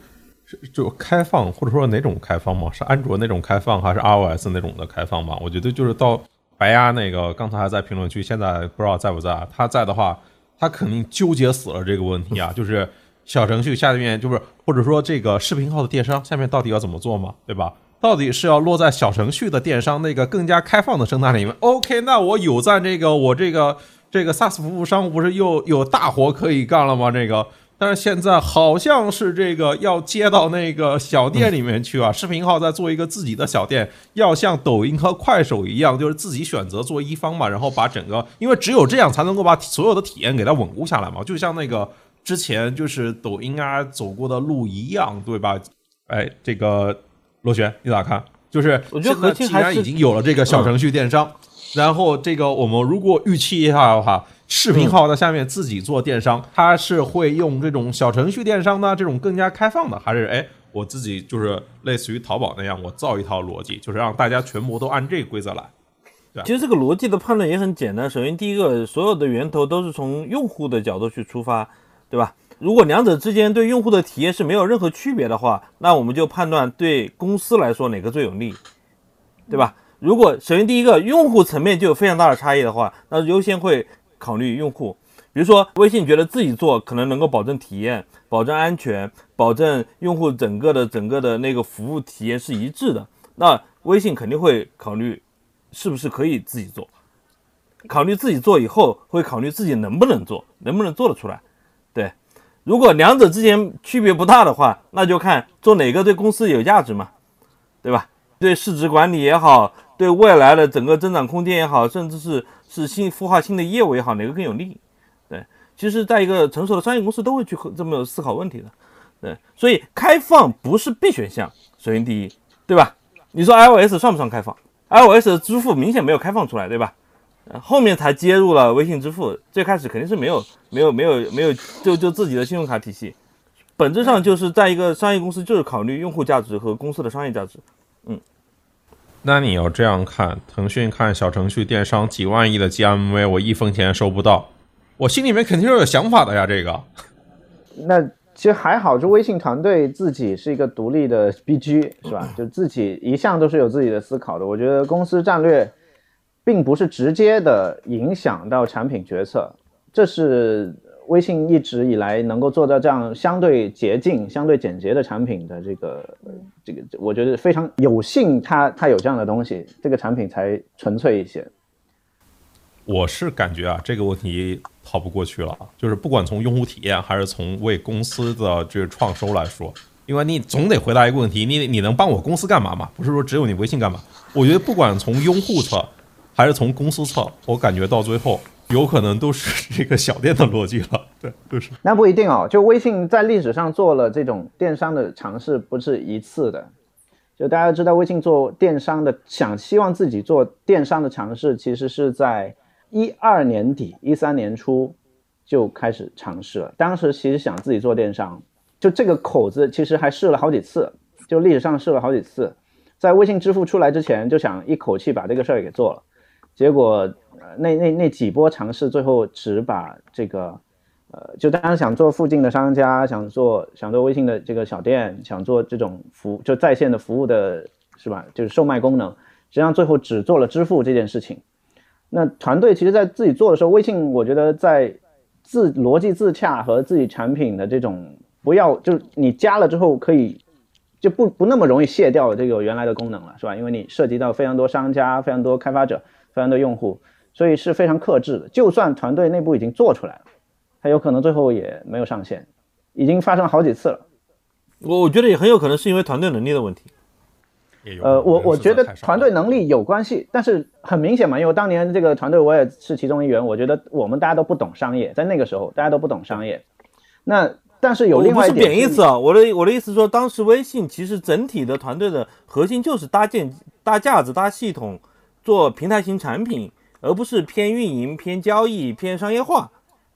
就开放或者说哪种开放嘛？是安卓那种开放还是 iOS 那种的开放吗？我觉得就是到。白鸭那个刚才还在评论区，现在不知道在不在。他在的话，他肯定纠结死了这个问题啊，就是小程序下面就是或者说这个视频号的电商下面到底要怎么做嘛，对吧？到底是要落在小程序的电商那个更加开放的生态里面？OK，那我有在这个我这个这个 SaaS 服务商不是又有大活可以干了吗？这个。但是现在好像是这个要接到那个小店里面去啊，视频号在做一个自己的小店，要像抖音和快手一样，就是自己选择做一方嘛，然后把整个，因为只有这样才能够把所有的体验给它稳固下来嘛，就像那个之前就是抖音啊走过的路一样，对吧？哎，这个螺旋你咋看？就是我觉得既然已经有了这个小程序电商，然后这个我们如果预期一下的话。视频号在下面自己做电商，它是会用这种小程序电商呢，这种更加开放的，还是哎，我自己就是类似于淘宝那样，我造一套逻辑，就是让大家全部都按这个规则来。对，其实这个逻辑的判断也很简单。首先，第一个，所有的源头都是从用户的角度去出发，对吧？如果两者之间对用户的体验是没有任何区别的话，那我们就判断对公司来说哪个最有利，对吧？如果首先第一个用户层面就有非常大的差异的话，那优先会。考虑用户，比如说微信觉得自己做可能能够保证体验、保证安全、保证用户整个的整个的那个服务体验是一致的，那微信肯定会考虑是不是可以自己做。考虑自己做以后，会考虑自己能不能做，能不能做得出来。如果两者之间区别不大的话，那就看做哪个对公司有价值嘛，对吧？对市值管理也好，对未来的整个增长空间也好，甚至是。是新孵化新的业务也好，哪个更有利？对，其实，在一个成熟的商业公司都会去这么思考问题的。对，所以开放不是必选项，首先第一，对吧？你说 iOS 算不算开放？iOS 的支付明显没有开放出来，对吧？后面才接入了微信支付，最开始肯定是没有、没有、没有、没有，就就自己的信用卡体系，本质上就是在一个商业公司就是考虑用户价值和公司的商业价值。嗯。那你要这样看，腾讯看小程序电商几万亿的 GMV，我一分钱收不到，我心里面肯定是有想法的呀。这个，那其实还好，就微信团队自己是一个独立的 BG，是吧？就自己一向都是有自己的思考的。我觉得公司战略并不是直接的影响到产品决策，这是。微信一直以来能够做到这样相对洁净、相对简洁的产品的这个，这个我觉得非常有幸，它它有这样的东西，这个产品才纯粹一些。我是感觉啊，这个问题逃不过去了，就是不管从用户体验还是从为公司的这个创收来说，因为你总得回答一个问题，你你能帮我公司干嘛嘛？不是说只有你微信干嘛？我觉得不管从用户侧还是从公司侧，我感觉到最后。有可能都是 这个小店的逻辑了，对，都是。那不一定哦，就微信在历史上做了这种电商的尝试，不是一次的。就大家知道，微信做电商的，想希望自己做电商的尝试，其实是在一二年底、一三年初就开始尝试了。当时其实想自己做电商，就这个口子其实还试了好几次，就历史上试了好几次。在微信支付出来之前，就想一口气把这个事儿给做了，结果。那那那几波尝试，最后只把这个，呃，就当时想做附近的商家，想做想做微信的这个小店，想做这种服就在线的服务的，是吧？就是售卖功能，实际上最后只做了支付这件事情。那团队其实在自己做的时候，微信我觉得在自逻辑自洽和自己产品的这种不要，就是你加了之后可以就不不那么容易卸掉这个原来的功能了，是吧？因为你涉及到非常多商家、非常多开发者、非常多用户。所以是非常克制的，就算团队内部已经做出来了，它有可能最后也没有上线，已经发生好几次了。我我觉得也很有可能是因为团队能力的问题。呃，我我觉得团队能力有关系，但是很明显嘛，因为当年这个团队我也是其中一员，我觉得我们大家都不懂商业，在那个时候大家都不懂商业。那但是有另外一点，不是贬义词啊，我的我的意思说，当时微信其实整体的团队的核心就是搭建搭架子、搭系统，做平台型产品，而不是偏运营、偏交易、偏商业化。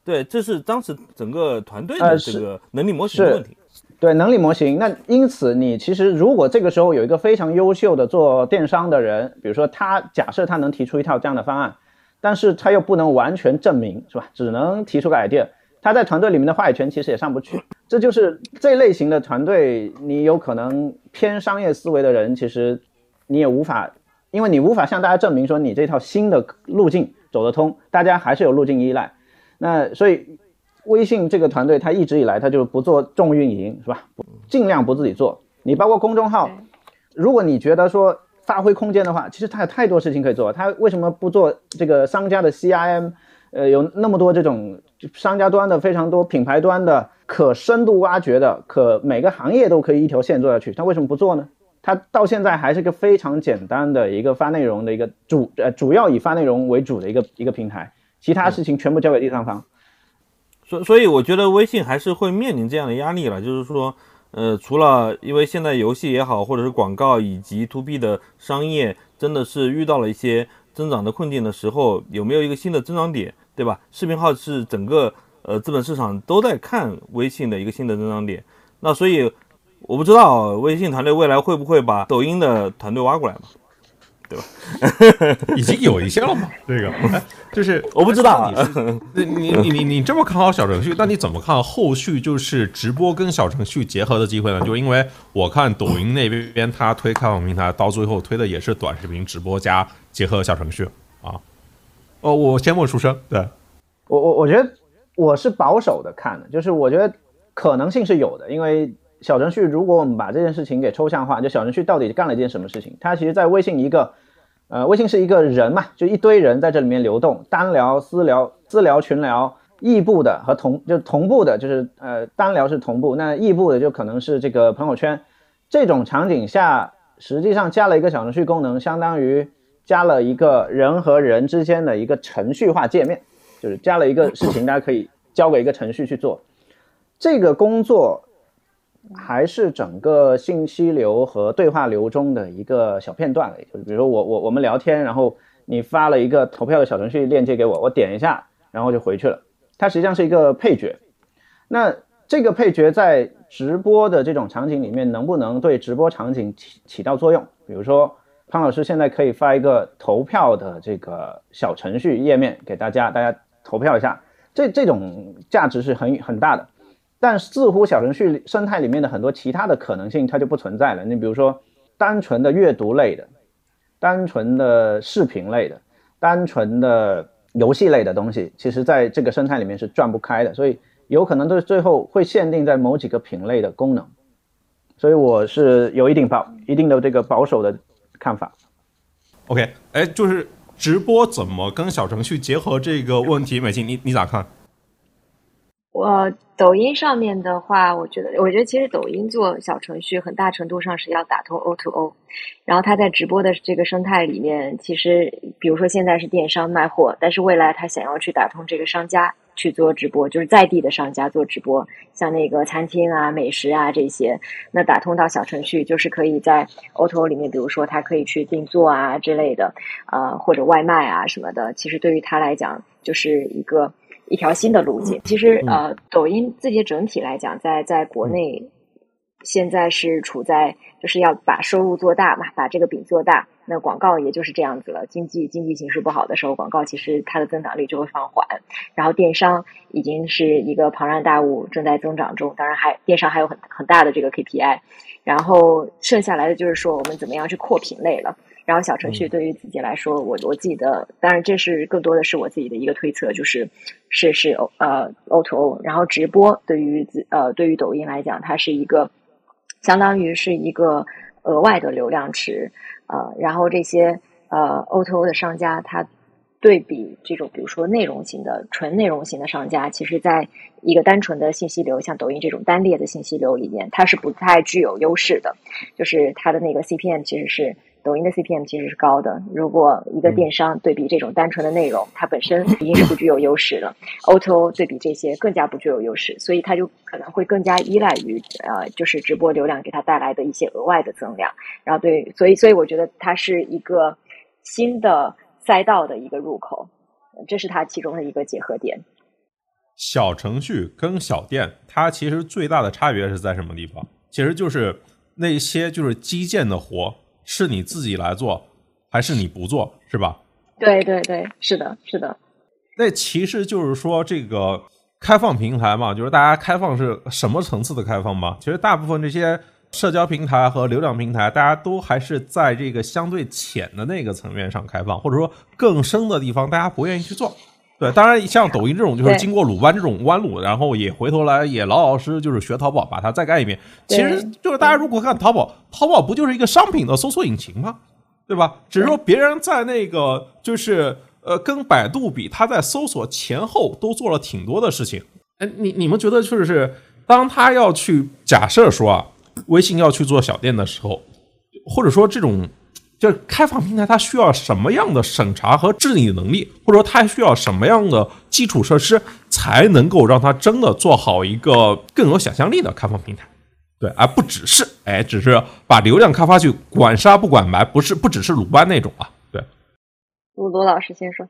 对，这是当时整个团队的这个能力模型的问题。对，能力模型。那因此，你其实如果这个时候有一个非常优秀的做电商的人，比如说他假设他能提出一套这样的方案，但是他又不能完全证明，是吧？只能提出个 idea。他在团队里面的话语权其实也上不去，这就是这类型的团队，你有可能偏商业思维的人，其实你也无法，因为你无法向大家证明说你这套新的路径走得通，大家还是有路径依赖。那所以，微信这个团队他一直以来他就不做重运营，是吧？尽量不自己做。你包括公众号，如果你觉得说发挥空间的话，其实他有太多事情可以做。他为什么不做这个商家的 CRM？呃，有那么多这种商家端的非常多品牌端的可深度挖掘的，可每个行业都可以一条线做下去，他为什么不做呢？它到现在还是个非常简单的一个发内容的一个主呃主要以发内容为主的一个一个平台，其他事情全部交给第三方。所所以我觉得微信还是会面临这样的压力了，就是说，呃，除了因为现在游戏也好，或者是广告以及 to B 的商业真的是遇到了一些增长的困境的时候，有没有一个新的增长点？对吧？视频号是整个呃资本市场都在看微信的一个新的增长点。那所以我不知道微信团队未来会不会把抖音的团队挖过来嘛？对吧？已经有一些了嘛？这个就是我不知道。你你你你你这么看好小程序，那你怎么看后续就是直播跟小程序结合的机会呢？就因为我看抖音那边他推开放平台，到最后推的也是短视频直播加结合小程序啊。哦，我先问书生。对，我我我觉得我是保守的看的，就是我觉得可能性是有的，因为小程序如果我们把这件事情给抽象化，就小程序到底干了一件什么事情？它其实，在微信一个，呃，微信是一个人嘛，就一堆人在这里面流动，单聊、私聊、私聊、群聊，异步的和同就同步的，就是呃，单聊是同步，那异步的就可能是这个朋友圈。这种场景下，实际上加了一个小程序功能，相当于。加了一个人和人之间的一个程序化界面，就是加了一个事情，大家可以交给一个程序去做。这个工作还是整个信息流和对话流中的一个小片段，就是比如说我我我们聊天，然后你发了一个投票的小程序链接给我，我点一下，然后就回去了。它实际上是一个配角。那这个配角在直播的这种场景里面，能不能对直播场景起起到作用？比如说。潘老师现在可以发一个投票的这个小程序页面给大家，大家投票一下，这这种价值是很很大的。但似乎小程序生态里面的很多其他的可能性它就不存在了。你比如说，单纯的阅读类的、单纯的视频类的、单纯的游戏类的东西，其实在这个生态里面是转不开的。所以有可能都最后会限定在某几个品类的功能。所以我是有一定保一定的这个保守的。看法，OK，哎，就是直播怎么跟小程序结合这个问题，美静，你你咋看？我抖音上面的话，我觉得，我觉得其实抖音做小程序，很大程度上是要打通 O to O，然后它在直播的这个生态里面，其实比如说现在是电商卖货，但是未来他想要去打通这个商家。去做直播，就是在地的商家做直播，像那个餐厅啊、美食啊这些，那打通到小程序，就是可以在 O to O 里面，比如说他可以去定做啊之类的，呃或者外卖啊什么的。其实对于他来讲，就是一个一条新的路径。其实呃，抖音自己整体来讲，在在国内现在是处在就是要把收入做大嘛，把这个饼做大。那广告也就是这样子了。经济经济形势不好的时候，广告其实它的增长率就会放缓。然后电商已经是一个庞然大物，正在增长中。当然，还电商还有很很大的这个 KPI。然后剩下来的就是说，我们怎么样去扩品类了。然后小程序对于自己来说，我我自己的，当然这是更多的是我自己的一个推测，就是是是呃 O to O。然后直播对于自呃对于抖音来讲，它是一个相当于是一个额外的流量池。呃，然后这些呃 O to O 的商家，他对比这种比如说内容型的纯内容型的商家，其实在一个单纯的信息流，像抖音这种单列的信息流里面，它是不太具有优势的。就是它的那个 CPM 其实是抖音的 CPM 其实是高的。如果一个电商对比这种单纯的内容，它本身已经是不具有优势了，O2O 对比这些更加不具有优势，所以它就可能会更加依赖于呃，就是直播流量给它带来的一些额外的增量。然后对，所以所以我觉得它是一个新的赛道的一个入口，这是它其中的一个结合点。小程序跟小店，它其实最大的差别是在什么地方？其实就是那些就是基建的活，是你自己来做，还是你不做，是吧？对对对，是的，是的。那其实就是说，这个开放平台嘛，就是大家开放是什么层次的开放嘛？其实大部分这些社交平台和流量平台，大家都还是在这个相对浅的那个层面上开放，或者说更深的地方，大家不愿意去做。对，当然像抖音这种，就是经过鲁班这种弯路，然后也回头来也老老实实就是学淘宝，把它再干一遍。其实就是大家如果看淘宝，淘宝不就是一个商品的搜索引擎吗？对吧？只是说别人在那个就是呃跟百度比，他在搜索前后都做了挺多的事情。哎，你你们觉得就是当他要去假设说啊，微信要去做小店的时候，或者说这种。就是开放平台，它需要什么样的审查和治理能力，或者说它需要什么样的基础设施，才能够让它真的做好一个更有想象力的开放平台？对，而不只是哎，只是把流量开发去管杀不管埋，不是不只是鲁班那种啊。对，罗罗老师先说，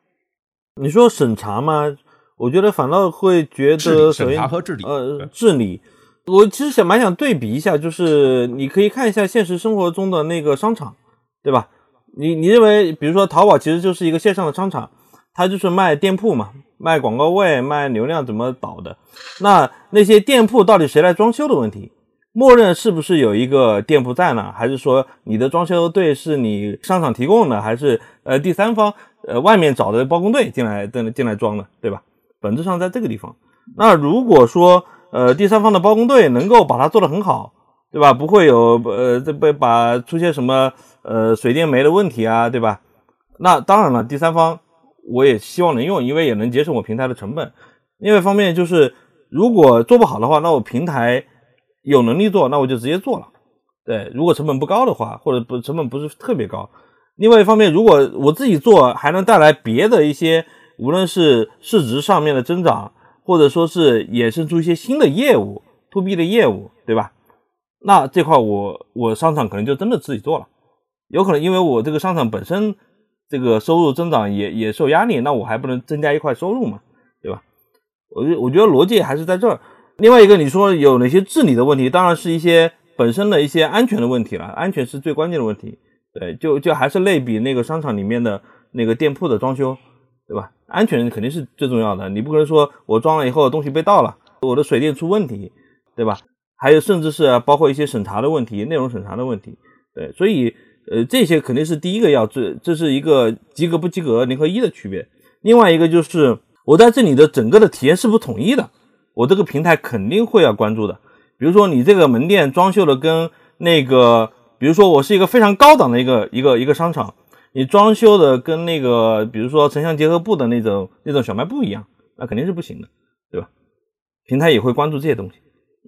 你说审查吗？我觉得反倒会觉得审查和治理，呃，治理，我其实想蛮想对比一下，就是你可以看一下现实生活中的那个商场。对吧？你你认为，比如说淘宝其实就是一个线上的商场，它就是卖店铺嘛，卖广告位，卖流量怎么导的？那那些店铺到底谁来装修的问题？默认是不是有一个店铺在呢？还是说你的装修队是你商场提供的，还是呃第三方呃外面找的包工队进来进进来装的？对吧？本质上在这个地方。那如果说呃第三方的包工队能够把它做得很好，对吧？不会有呃这被把出现什么？呃，水电煤的问题啊，对吧？那当然了，第三方我也希望能用，因为也能节省我平台的成本。另外一方面就是，如果做不好的话，那我平台有能力做，那我就直接做了。对，如果成本不高的话，或者不成本不是特别高。另外一方面，如果我自己做还能带来别的一些，无论是市值上面的增长，或者说是衍生出一些新的业务，to B 的业务，对吧？那这块我我商场可能就真的自己做了。有可能因为我这个商场本身这个收入增长也也受压力，那我还不能增加一块收入嘛，对吧？我觉我觉得逻辑还是在这儿。另外一个，你说有哪些治理的问题？当然是一些本身的一些安全的问题了，安全是最关键的问题。对，就就还是类比那个商场里面的那个店铺的装修，对吧？安全肯定是最重要的。你不可能说我装了以后东西被盗了，我的水电出问题，对吧？还有甚至是包括一些审查的问题，内容审查的问题。对，所以。呃，这些肯定是第一个要这这是一个及格不及格零和一的区别。另外一个就是我在这里的整个的体验是不统一的，我这个平台肯定会要关注的。比如说你这个门店装修的跟那个，比如说我是一个非常高档的一个一个一个商场，你装修的跟那个，比如说城乡结合部的那种那种小卖部一样，那肯定是不行的，对吧？平台也会关注这些东西。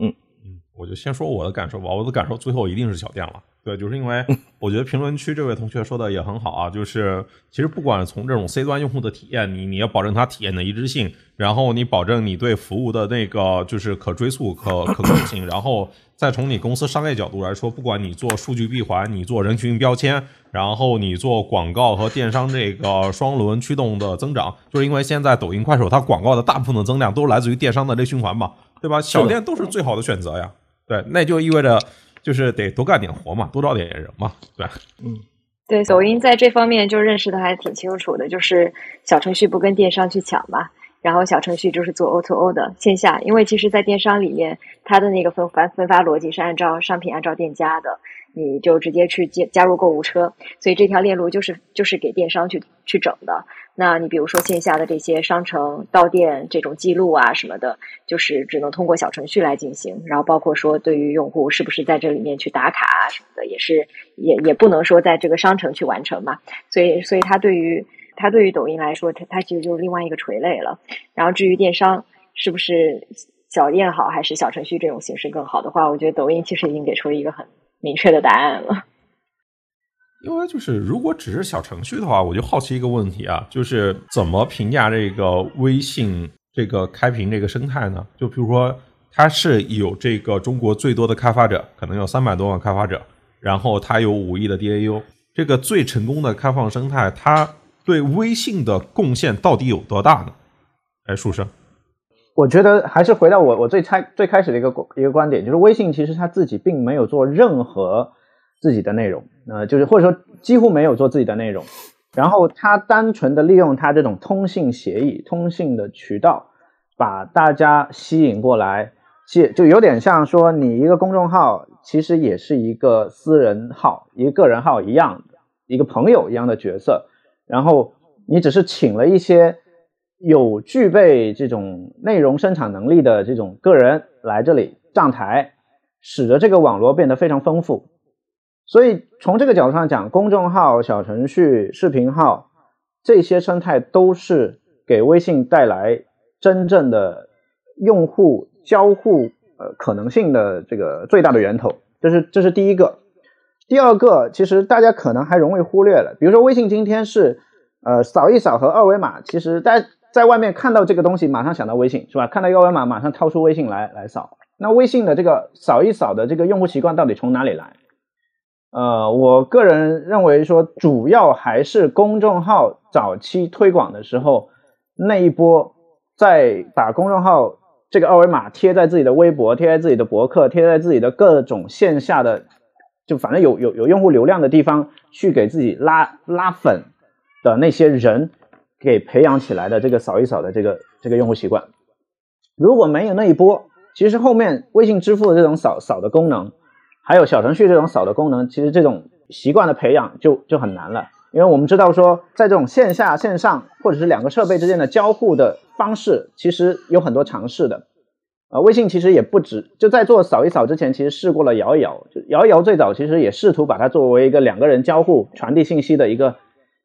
嗯嗯，我就先说我的感受吧，我的感受最后一定是小店了。对，就是因为我觉得评论区这位同学说的也很好啊，就是其实不管从这种 C 端用户的体验，你你要保证它体验的一致性，然后你保证你对服务的那个就是可追溯、可可控性，然后再从你公司商业角度来说，不管你做数据闭环，你做人群标签，然后你做广告和电商这个双轮驱动的增长，就是因为现在抖音、快手它广告的大部分的增量都来自于电商的内循环嘛，对吧？小店都是最好的选择呀。对，那就意味着。就是得多干点活嘛，多招点人嘛，对吧嗯，对，抖音在这方面就认识的还挺清楚的，就是小程序不跟电商去抢嘛，然后小程序就是做 O to O 的线下，因为其实，在电商里面，它的那个分发分发逻辑是按照商品按照店家的。你就直接去加加入购物车，所以这条链路就是就是给电商去去整的。那你比如说线下的这些商城到店这种记录啊什么的，就是只能通过小程序来进行。然后包括说对于用户是不是在这里面去打卡啊什么的，也是也也不能说在这个商城去完成嘛。所以所以它对于它对于抖音来说，它它其实就是另外一个垂类了。然后至于电商是不是小店好还是小程序这种形式更好的话，我觉得抖音其实已经给出了一个很。明确的答案了。因为就是如果只是小程序的话，我就好奇一个问题啊，就是怎么评价这个微信这个开屏这个生态呢？就比如说，它是有这个中国最多的开发者，可能有三百多万开发者，然后它有五亿的 DAU，这个最成功的开放生态，它对微信的贡献到底有多大呢？哎，书生，我觉得还是回到我我最开最开始的一个一个观点，就是微信其实它自己并没有做任何。自己的内容，呃，就是或者说几乎没有做自己的内容，然后他单纯的利用他这种通信协议、通信的渠道，把大家吸引过来，就就有点像说你一个公众号其实也是一个私人号、一个个人号一样，一个朋友一样的角色，然后你只是请了一些有具备这种内容生产能力的这种个人来这里站台，使得这个网络变得非常丰富。所以从这个角度上讲，公众号、小程序、视频号这些生态都是给微信带来真正的用户交互呃可能性的这个最大的源头。这是这是第一个。第二个，其实大家可能还容易忽略了，比如说微信今天是呃扫一扫和二维码，其实大家在外面看到这个东西，马上想到微信是吧？看到一个二维码，马上掏出微信来来扫。那微信的这个扫一扫的这个用户习惯到底从哪里来？呃，我个人认为说，主要还是公众号早期推广的时候那一波，在把公众号这个二维码贴在自己的微博、贴在自己的博客、贴在自己的各种线下的，就反正有有有用户流量的地方去给自己拉拉粉的那些人给培养起来的这个扫一扫的这个这个用户习惯。如果没有那一波，其实后面微信支付的这种扫扫的功能。还有小程序这种扫的功能，其实这种习惯的培养就就很难了，因为我们知道说，在这种线下线上或者是两个设备之间的交互的方式，其实有很多尝试的。呃，微信其实也不止就在做扫一扫之前，其实试过了摇一摇，就摇一摇最早其实也试图把它作为一个两个人交互传递信息的一个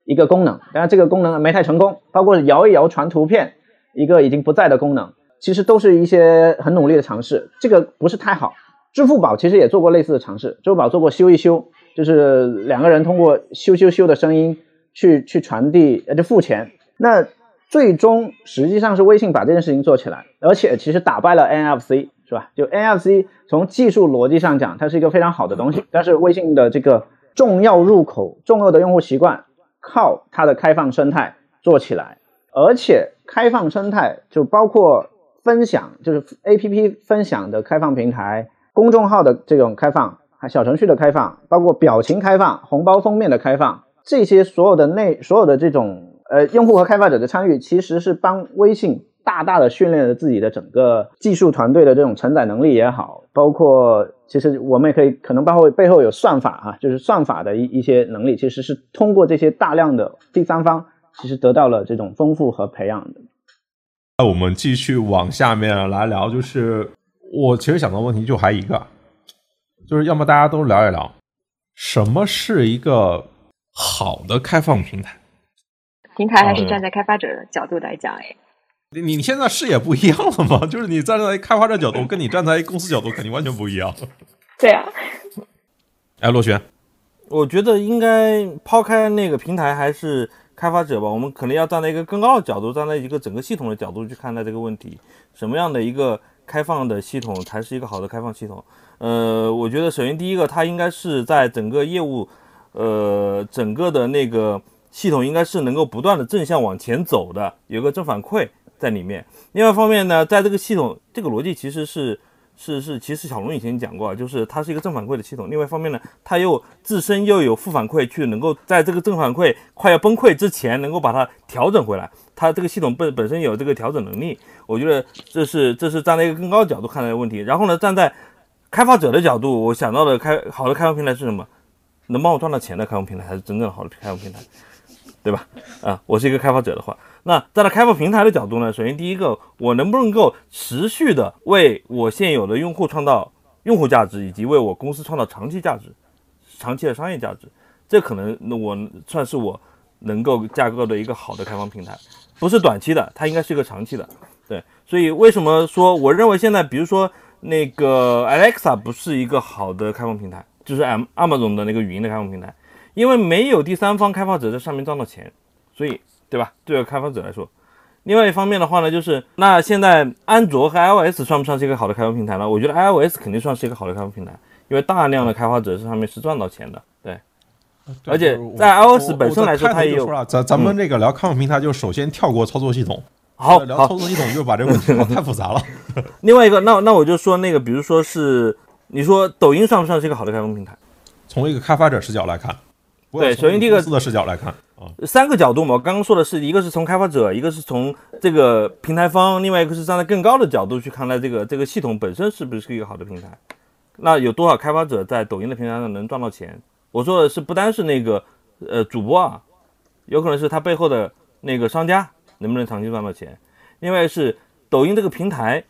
一个功能，但是这个功能没太成功，包括摇一摇传图片，一个已经不在的功能，其实都是一些很努力的尝试，这个不是太好。支付宝其实也做过类似的尝试，支付宝做过修一修，就是两个人通过修修修的声音去去传递，呃，就付钱。那最终实际上是微信把这件事情做起来，而且其实打败了 NFC，是吧？就 NFC 从技术逻辑上讲，它是一个非常好的东西，但是微信的这个重要入口、重要的用户习惯，靠它的开放生态做起来，而且开放生态就包括分享，就是 APP 分享的开放平台。公众号的这种开放，还小程序的开放，包括表情开放、红包封面的开放，这些所有的内所有的这种呃用户和开发者的参与，其实是帮微信大大的训练了自己的整个技术团队的这种承载能力也好，包括其实我们也可以可能包括背后有算法啊，就是算法的一一些能力，其实是通过这些大量的第三方，其实得到了这种丰富和培养的。那我们继续往下面来聊，就是。我其实想到问题就还一个，就是要么大家都聊一聊，什么是一个好的开放平台？平台还是站在开发者的角度来讲，哎，你你现在视野不一样了吗？就是你站在开发者角度，跟你站在公司角度肯定完全不一样。对啊。哎，洛璇，我觉得应该抛开那个平台还是开发者吧，我们可能要站在一个更高的角度，站在一个整个系统的角度去看待这个问题，什么样的一个。开放的系统才是一个好的开放系统。呃，我觉得首先第一个，它应该是在整个业务，呃，整个的那个系统应该是能够不断的正向往前走的，有个正反馈在里面。另外一方面呢，在这个系统这个逻辑其实是。是是，其实小龙以前讲过，就是它是一个正反馈的系统。另外一方面呢，它又自身又有负反馈，去能够在这个正反馈快要崩溃之前，能够把它调整回来。它这个系统本本身有这个调整能力。我觉得这是这是站在一个更高的角度看待问题。然后呢，站在开发者的角度，我想到的开好的开放平台是什么？能帮我赚到钱的开放平台才是真正好的开放平台，对吧？啊，我是一个开发者的话。那站在开放平台的角度呢？首先，第一个，我能不能够持续的为我现有的用户创造用户价值，以及为我公司创造长期价值、长期的商业价值？这可能那我算是我能够架构的一个好的开放平台，不是短期的，它应该是一个长期的。对，所以为什么说我认为现在，比如说那个 Alexa 不是一个好的开放平台，就是 Am Amazon 的那个语音的开放平台，因为没有第三方开发者在上面赚到钱，所以对吧？对开发者来说，另外一方面的话呢，就是那现在安卓和 iOS 算不算是一个好的开发平台呢？我觉得 iOS 肯定算是一个好的开发平台，因为大量的开发者在上面是赚到钱的，而且在 iOS 本身来说，它也有。咱咱们这个聊开放平台，就首先跳过操作系统。好，聊操作系统就把这个问题太复杂了。另外一个，那那我就说那个，比如说是你说抖音算不算是一个好的开放平台？从一个开发者视角来看，对，首先第一个的视角来看啊，三个角度嘛。我刚刚说的是一个是从开发者，一个是从这个平台方，另外一个是站在更高的角度去看待这个这个系统本身是不是一个好的平台。那有多少开发者在抖音的平台上能赚到钱？我说的是不单是那个呃主播啊，有可能是他背后的那个商家能不能长期赚到钱。另外是抖音这个平台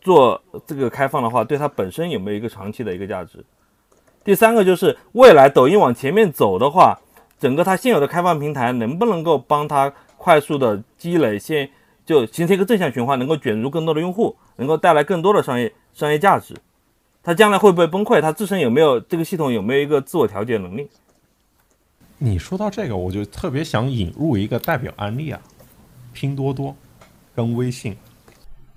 做这个开放的话，对它本身有没有一个长期的一个价值？第三个就是未来抖音往前面走的话，整个它现有的开放平台能不能够帮它快速的积累，先就形成一个正向循环，能够卷入更多的用户，能够带来更多的商业商业价值？它将来会不会崩溃？它自身有没有这个系统有没有一个自我调节能力？你说到这个，我就特别想引入一个代表案例啊，拼多多。跟微信，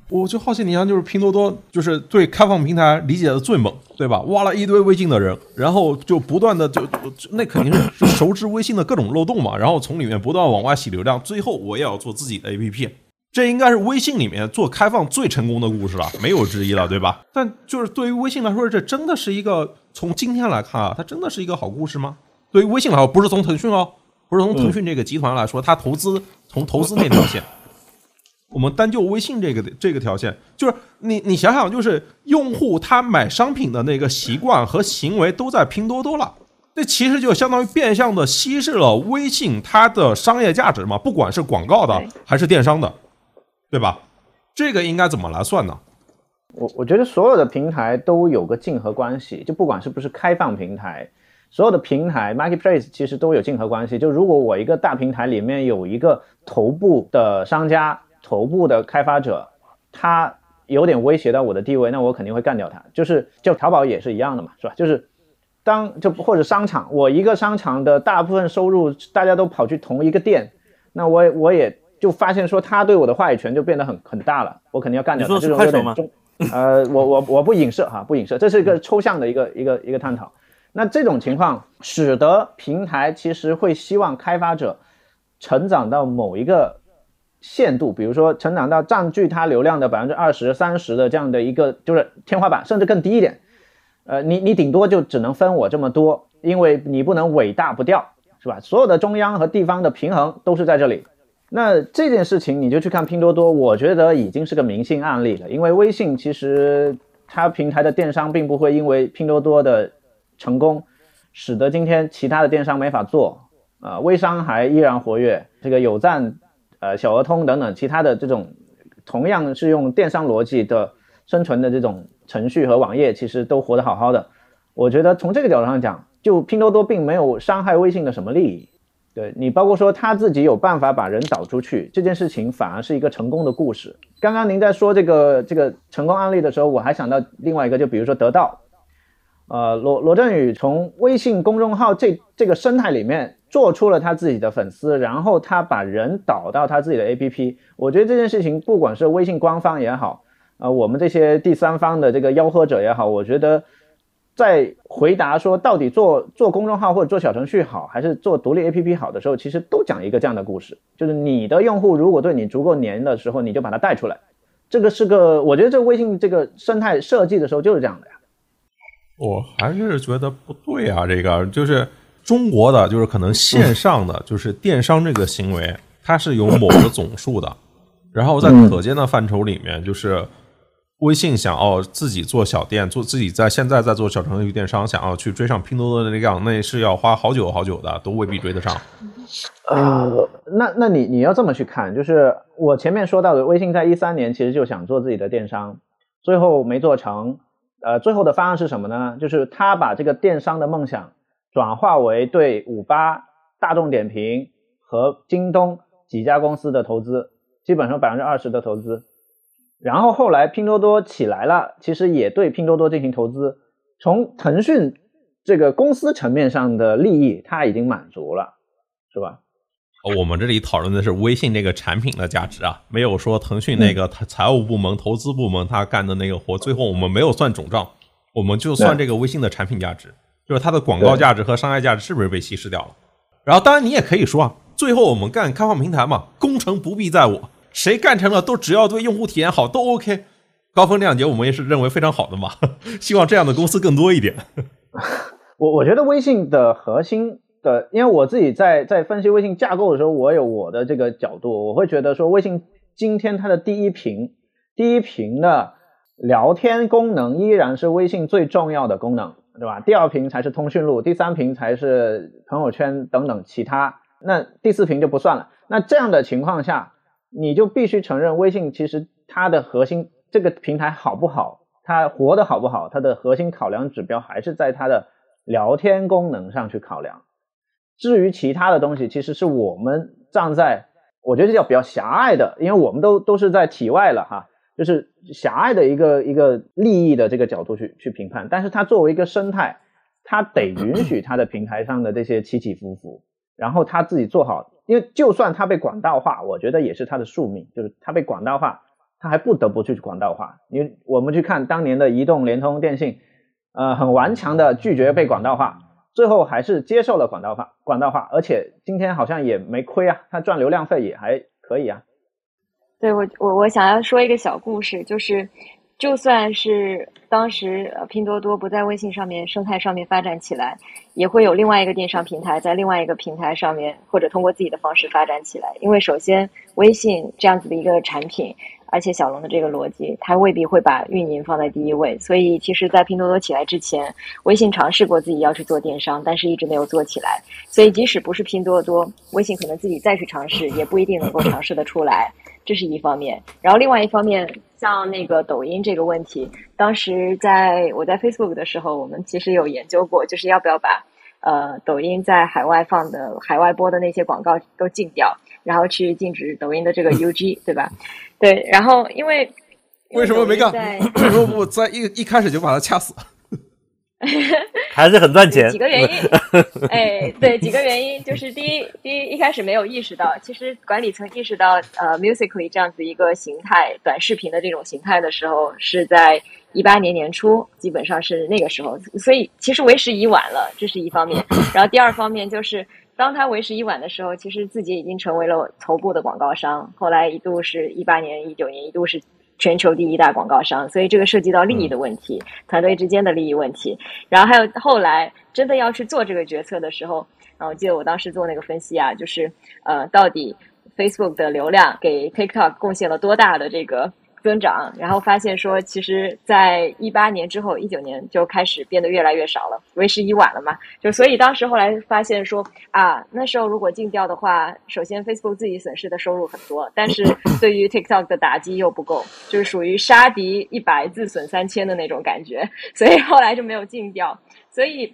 我就好奇，你像就是拼多多，就是对开放平台理解的最猛，对吧？挖了一堆微信的人，然后就不断的就那肯定是熟知微信的各种漏洞嘛，然后从里面不断往外洗流量，最后我也要做自己的 APP，这应该是微信里面做开放最成功的故事了，没有之一了，对吧？但就是对于微信来说，这真的是一个从今天来看啊，它真的是一个好故事吗？对于微信来说，不是从腾讯哦，不是从腾讯这个集团来说，它投资从投资那条线。我们单就微信这个这个条线，就是你你想想，就是用户他买商品的那个习惯和行为都在拼多多了，这其实就相当于变相的稀释了微信它的商业价值嘛，不管是广告的还是电商的，对吧？这个应该怎么来算呢？我我觉得所有的平台都有个竞合关系，就不管是不是开放平台，所有的平台 marketplace 其实都有竞合关系。就如果我一个大平台里面有一个头部的商家。头部的开发者，他有点威胁到我的地位，那我肯定会干掉他。就是就淘宝也是一样的嘛，是吧？就是当就或者商场，我一个商场的大部分收入大家都跑去同一个店，那我我也就发现说他对我的话语权就变得很很大了，我肯定要干掉他。这种有点中，呃，我我我不影射哈，不影射，这是一个抽象的一个一个一个探讨。那这种情况使得平台其实会希望开发者成长到某一个。限度，比如说成长到占据它流量的百分之二十三十的这样的一个就是天花板，甚至更低一点。呃，你你顶多就只能分我这么多，因为你不能尾大不掉，是吧？所有的中央和地方的平衡都是在这里。那这件事情你就去看拼多多，我觉得已经是个明星案例了。因为微信其实它平台的电商并不会因为拼多多的成功，使得今天其他的电商没法做啊，微商还依然活跃，这个有赞。呃，小鹅通等等其他的这种，同样是用电商逻辑的生存的这种程序和网页，其实都活得好好的。我觉得从这个角度上讲，就拼多多并没有伤害微信的什么利益。对你，包括说他自己有办法把人导出去这件事情，反而是一个成功的故事。刚刚您在说这个这个成功案例的时候，我还想到另外一个，就比如说得到，呃，罗罗振宇从微信公众号这这个生态里面。做出了他自己的粉丝，然后他把人导到他自己的 APP。我觉得这件事情，不管是微信官方也好，啊，我们这些第三方的这个吆喝者也好，我觉得在回答说到底做做公众号或者做小程序好，还是做独立 APP 好的时候，其实都讲一个这样的故事，就是你的用户如果对你足够黏的时候，你就把它带出来。这个是个，我觉得这个微信这个生态设计的时候就是这样的呀。我还是觉得不对啊，这个就是。中国的就是可能线上的就是电商这个行为，它是有某个总数的，然后在可见的范畴里面，就是微信想要自己做小店，做自己在现在在做小程序电商，想要去追上拼多多的那个样，那是要花好久好久的，都未必追得上。呃，那那你你要这么去看，就是我前面说到的，微信在一三年其实就想做自己的电商，最后没做成，呃，最后的方案是什么呢？就是他把这个电商的梦想。转化为对五八、大众点评和京东几家公司的投资，基本上百分之二十的投资。然后后来拼多多起来了，其实也对拼多多进行投资。从腾讯这个公司层面上的利益，它已经满足了，是吧？我们这里讨论的是微信这个产品的价值啊，没有说腾讯那个财务部门、投资部门他干的那个活。最后我们没有算总账，我们就算这个微信的产品价值，就是它的广告价值和商业价值是不是被稀释掉了？然后当然你也可以说啊，最后我们干开放平台嘛，功成不必在我，谁干成了都只要对用户体验好都 OK。高风亮节我们也是认为非常好的嘛，希望这样的公司更多一点。我我觉得微信的核心。的，因为我自己在在分析微信架构的时候，我有我的这个角度，我会觉得说，微信今天它的第一屏，第一屏的聊天功能依然是微信最重要的功能，对吧？第二屏才是通讯录，第三屏才是朋友圈等等其他，那第四屏就不算了。那这样的情况下，你就必须承认，微信其实它的核心这个平台好不好，它活得好不好，它的核心考量指标还是在它的聊天功能上去考量。至于其他的东西，其实是我们站在，我觉得这叫比较狭隘的，因为我们都都是在体外了哈，就是狭隘的一个一个利益的这个角度去去评判。但是它作为一个生态，它得允许它的平台上的这些起起伏伏，然后它自己做好。因为就算它被管道化，我觉得也是它的宿命，就是它被管道化，它还不得不去管道化。因为我们去看当年的移动、联通、电信，呃，很顽强的拒绝被管道化。最后还是接受了管道化，管道化，而且今天好像也没亏啊，它赚流量费也还可以啊。对我，我我想要说一个小故事，就是，就算是当时拼多多不在微信上面生态上面发展起来，也会有另外一个电商平台在另外一个平台上面，或者通过自己的方式发展起来。因为首先，微信这样子的一个产品。而且小龙的这个逻辑，他未必会把运营放在第一位。所以，其实，在拼多多起来之前，微信尝试过自己要去做电商，但是一直没有做起来。所以，即使不是拼多多，微信可能自己再去尝试，也不一定能够尝试得出来。这是一方面。然后，另外一方面，像那个抖音这个问题，当时在我在 Facebook 的时候，我们其实有研究过，就是要不要把呃抖音在海外放的、海外播的那些广告都禁掉。然后去禁止抖音的这个 UG，对吧？对，然后因为为什么没干？为什么不在一一开始就把它掐死？还是很赚钱。几个原因，哎，对，几个原因，就是第一，第一一开始没有意识到，其实管理层意识到呃，Musically 这样子一个形态，短视频的这种形态的时候，是在一八年年初，基本上是那个时候，所以其实为时已晚了，这是一方面。然后第二方面就是。当他为时已晚的时候，其实自己已经成为了头部的广告商。后来一度是一八年、一九年，一度是全球第一大广告商。所以这个涉及到利益的问题，团队之间的利益问题。然后还有后来真的要去做这个决策的时候，啊，我记得我当时做那个分析啊，就是呃，到底 Facebook 的流量给 TikTok 贡献了多大的这个。增长，然后发现说，其实，在一八年之后，一九年就开始变得越来越少了，为时已晚了嘛。就所以当时后来发现说，啊，那时候如果禁掉的话，首先 Facebook 自己损失的收入很多，但是对于 TikTok 的打击又不够，就是属于杀敌一百自损三千的那种感觉，所以后来就没有禁掉。所以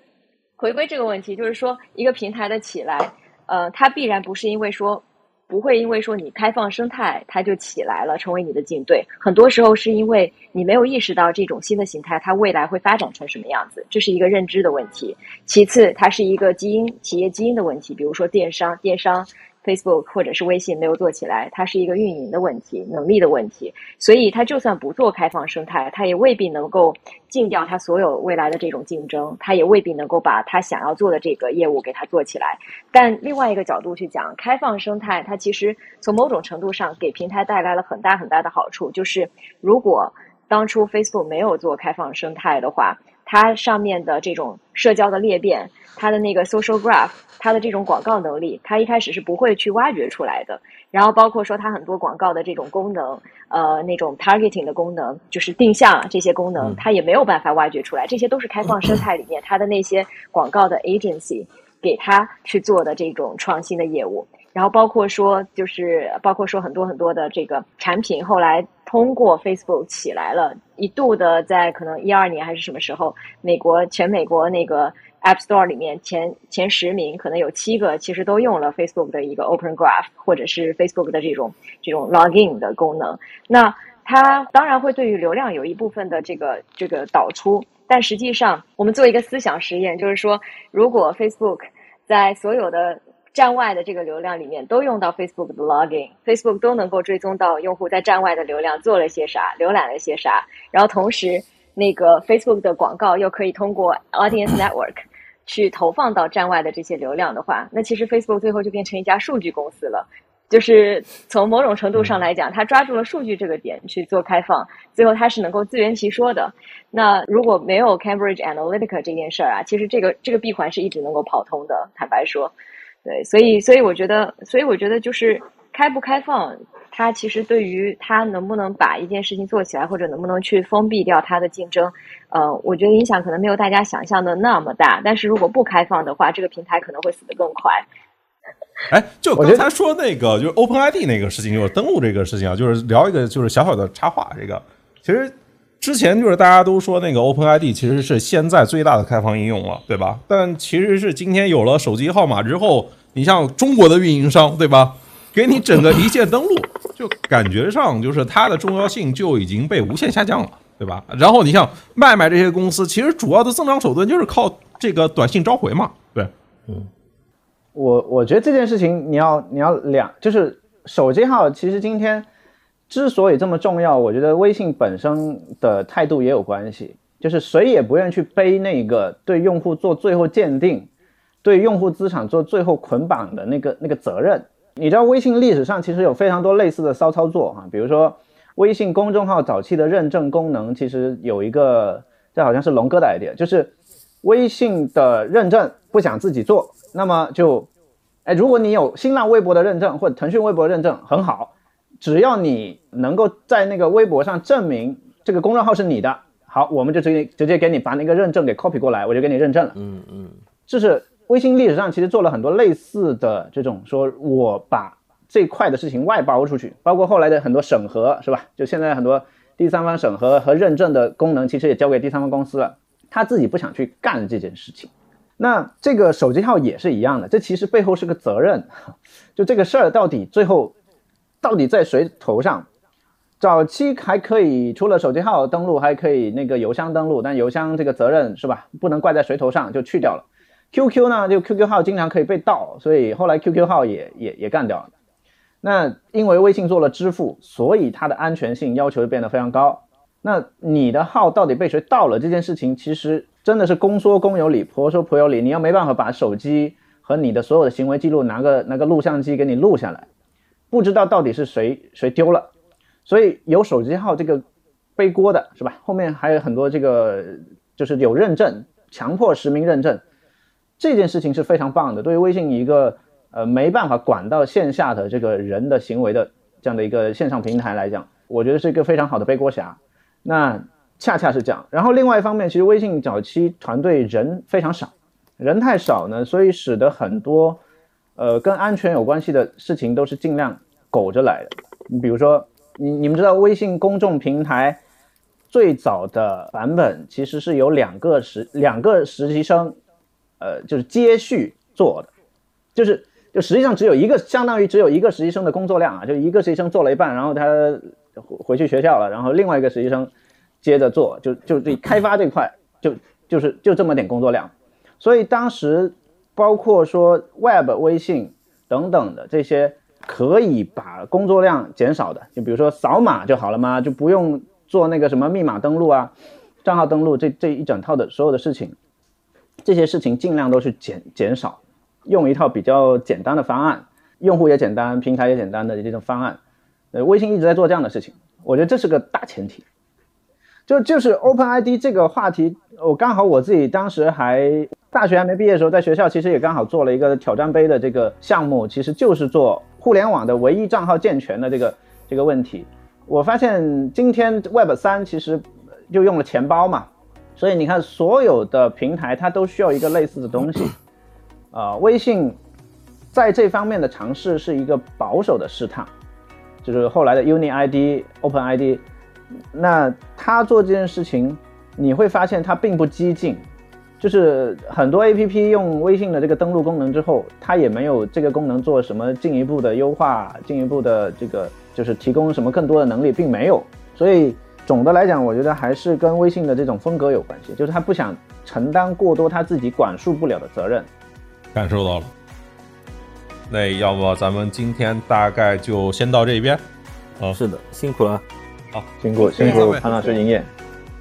回归这个问题，就是说一个平台的起来，呃，它必然不是因为说。不会因为说你开放生态，它就起来了，成为你的竞对。很多时候是因为你没有意识到这种新的形态，它未来会发展成什么样子，这是一个认知的问题。其次，它是一个基因企业基因的问题，比如说电商，电商。Facebook 或者是微信没有做起来，它是一个运营的问题、能力的问题，所以它就算不做开放生态，它也未必能够禁掉它所有未来的这种竞争，它也未必能够把它想要做的这个业务给它做起来。但另外一个角度去讲，开放生态它其实从某种程度上给平台带来了很大很大的好处，就是如果当初 Facebook 没有做开放生态的话。它上面的这种社交的裂变，它的那个 social graph，它的这种广告能力，它一开始是不会去挖掘出来的。然后包括说它很多广告的这种功能，呃，那种 targeting 的功能，就是定向这些功能，它也没有办法挖掘出来。这些都是开放生态里面它的那些广告的 agency 给它去做的这种创新的业务。然后包括说，就是包括说很多很多的这个产品，后来通过 Facebook 起来了，一度的在可能一二年还是什么时候，美国全美国那个 App Store 里面前前十名，可能有七个其实都用了 Facebook 的一个 Open Graph 或者是 Facebook 的这种这种 Login 的功能。那它当然会对于流量有一部分的这个这个导出。但实际上，我们做一个思想实验，就是说，如果 Facebook 在所有的站外的这个流量里面都用到 Facebook 的 Logging，Facebook 都能够追踪到用户在站外的流量做了些啥，浏览了些啥，然后同时那个 Facebook 的广告又可以通过 Audience Network 去投放到站外的这些流量的话，那其实 Facebook 最后就变成一家数据公司了。就是从某种程度上来讲，它抓住了数据这个点去做开放，最后它是能够自圆其说的。那如果没有 Cambridge Analytica 这件事儿啊，其实这个这个闭环是一直能够跑通的。坦白说。对，所以所以我觉得，所以我觉得就是开不开放，它其实对于它能不能把一件事情做起来，或者能不能去封闭掉它的竞争，呃，我觉得影响可能没有大家想象的那么大。但是如果不开放的话，这个平台可能会死得更快。哎，就刚才说那个，就是 OpenID 那个事情，就是登录这个事情啊，就是聊一个就是小小的插话。这个其实之前就是大家都说那个 OpenID 其实是现在最大的开放应用了，对吧？但其实是今天有了手机号码之后。你像中国的运营商，对吧？给你整个一键登录，就感觉上就是它的重要性就已经被无限下降了，对吧？然后你像卖卖这些公司，其实主要的增长手段就是靠这个短信召回嘛，对，嗯。我我觉得这件事情你要你要两，就是手机号其实今天之所以这么重要，我觉得微信本身的态度也有关系，就是谁也不愿意去背那个对用户做最后鉴定。对用户资产做最后捆绑的那个那个责任，你知道微信历史上其实有非常多类似的骚操作哈，比如说微信公众号早期的认证功能，其实有一个这好像是龙哥的 idea，就是微信的认证不想自己做，那么就哎，如果你有新浪微博的认证或者腾讯微博认证很好，只要你能够在那个微博上证明这个公众号是你的，好，我们就直接直接给你把那个认证给 copy 过来，我就给你认证了。嗯嗯，这是。微信历史上其实做了很多类似的这种，说我把这块的事情外包出去，包括后来的很多审核，是吧？就现在很多第三方审核和认证的功能，其实也交给第三方公司了，他自己不想去干这件事情。那这个手机号也是一样的，这其实背后是个责任，就这个事儿到底最后到底在谁头上？早期还可以，除了手机号登录，还可以那个邮箱登录，但邮箱这个责任是吧？不能怪在谁头上，就去掉了。QQ 呢，就 QQ 号经常可以被盗，所以后来 QQ 号也也也干掉了。那因为微信做了支付，所以它的安全性要求就变得非常高。那你的号到底被谁盗了这件事情，其实真的是公说公有理，婆说婆有理。你要没办法把手机和你的所有的行为记录拿个拿个录像机给你录下来，不知道到底是谁谁丢了。所以有手机号这个背锅的是吧？后面还有很多这个就是有认证，强迫实名认证。这件事情是非常棒的，对于微信一个呃没办法管到线下的这个人的行为的这样的一个线上平台来讲，我觉得是一个非常好的背锅侠。那恰恰是这样。然后另外一方面，其实微信早期团队人非常少，人太少呢，所以使得很多呃跟安全有关系的事情都是尽量苟着来的。你比如说，你你们知道微信公众平台最早的版本其实是有两个实两个实习生。呃，就是接续做的，就是就实际上只有一个，相当于只有一个实习生的工作量啊，就一个实习生做了一半，然后他回回去学校了，然后另外一个实习生接着做，就就这开发这块就就是就这么点工作量，所以当时包括说 Web 微信等等的这些可以把工作量减少的，就比如说扫码就好了嘛，就不用做那个什么密码登录啊、账号登录这这一整套的所有的事情。这些事情尽量都是减减少，用一套比较简单的方案，用户也简单，平台也简单的这种方案。呃，微信一直在做这样的事情，我觉得这是个大前提。就就是 OpenID 这个话题，我刚好我自己当时还大学还没毕业的时候，在学校其实也刚好做了一个挑战杯的这个项目，其实就是做互联网的唯一账号健全的这个这个问题。我发现今天 Web 三其实就用了钱包嘛。所以你看，所有的平台它都需要一个类似的东西，啊，微信在这方面的尝试是一个保守的试探，就是后来的 UniID、OpenID，那他做这件事情，你会发现它并不激进，就是很多 APP 用微信的这个登录功能之后，它也没有这个功能做什么进一步的优化，进一步的这个就是提供什么更多的能力，并没有，所以。总的来讲，我觉得还是跟微信的这种风格有关系，就是他不想承担过多他自己管束不了的责任。感受到了。那要么咱们今天大概就先到这边。啊，是的，辛苦了。好，辛苦辛苦潘老师营业。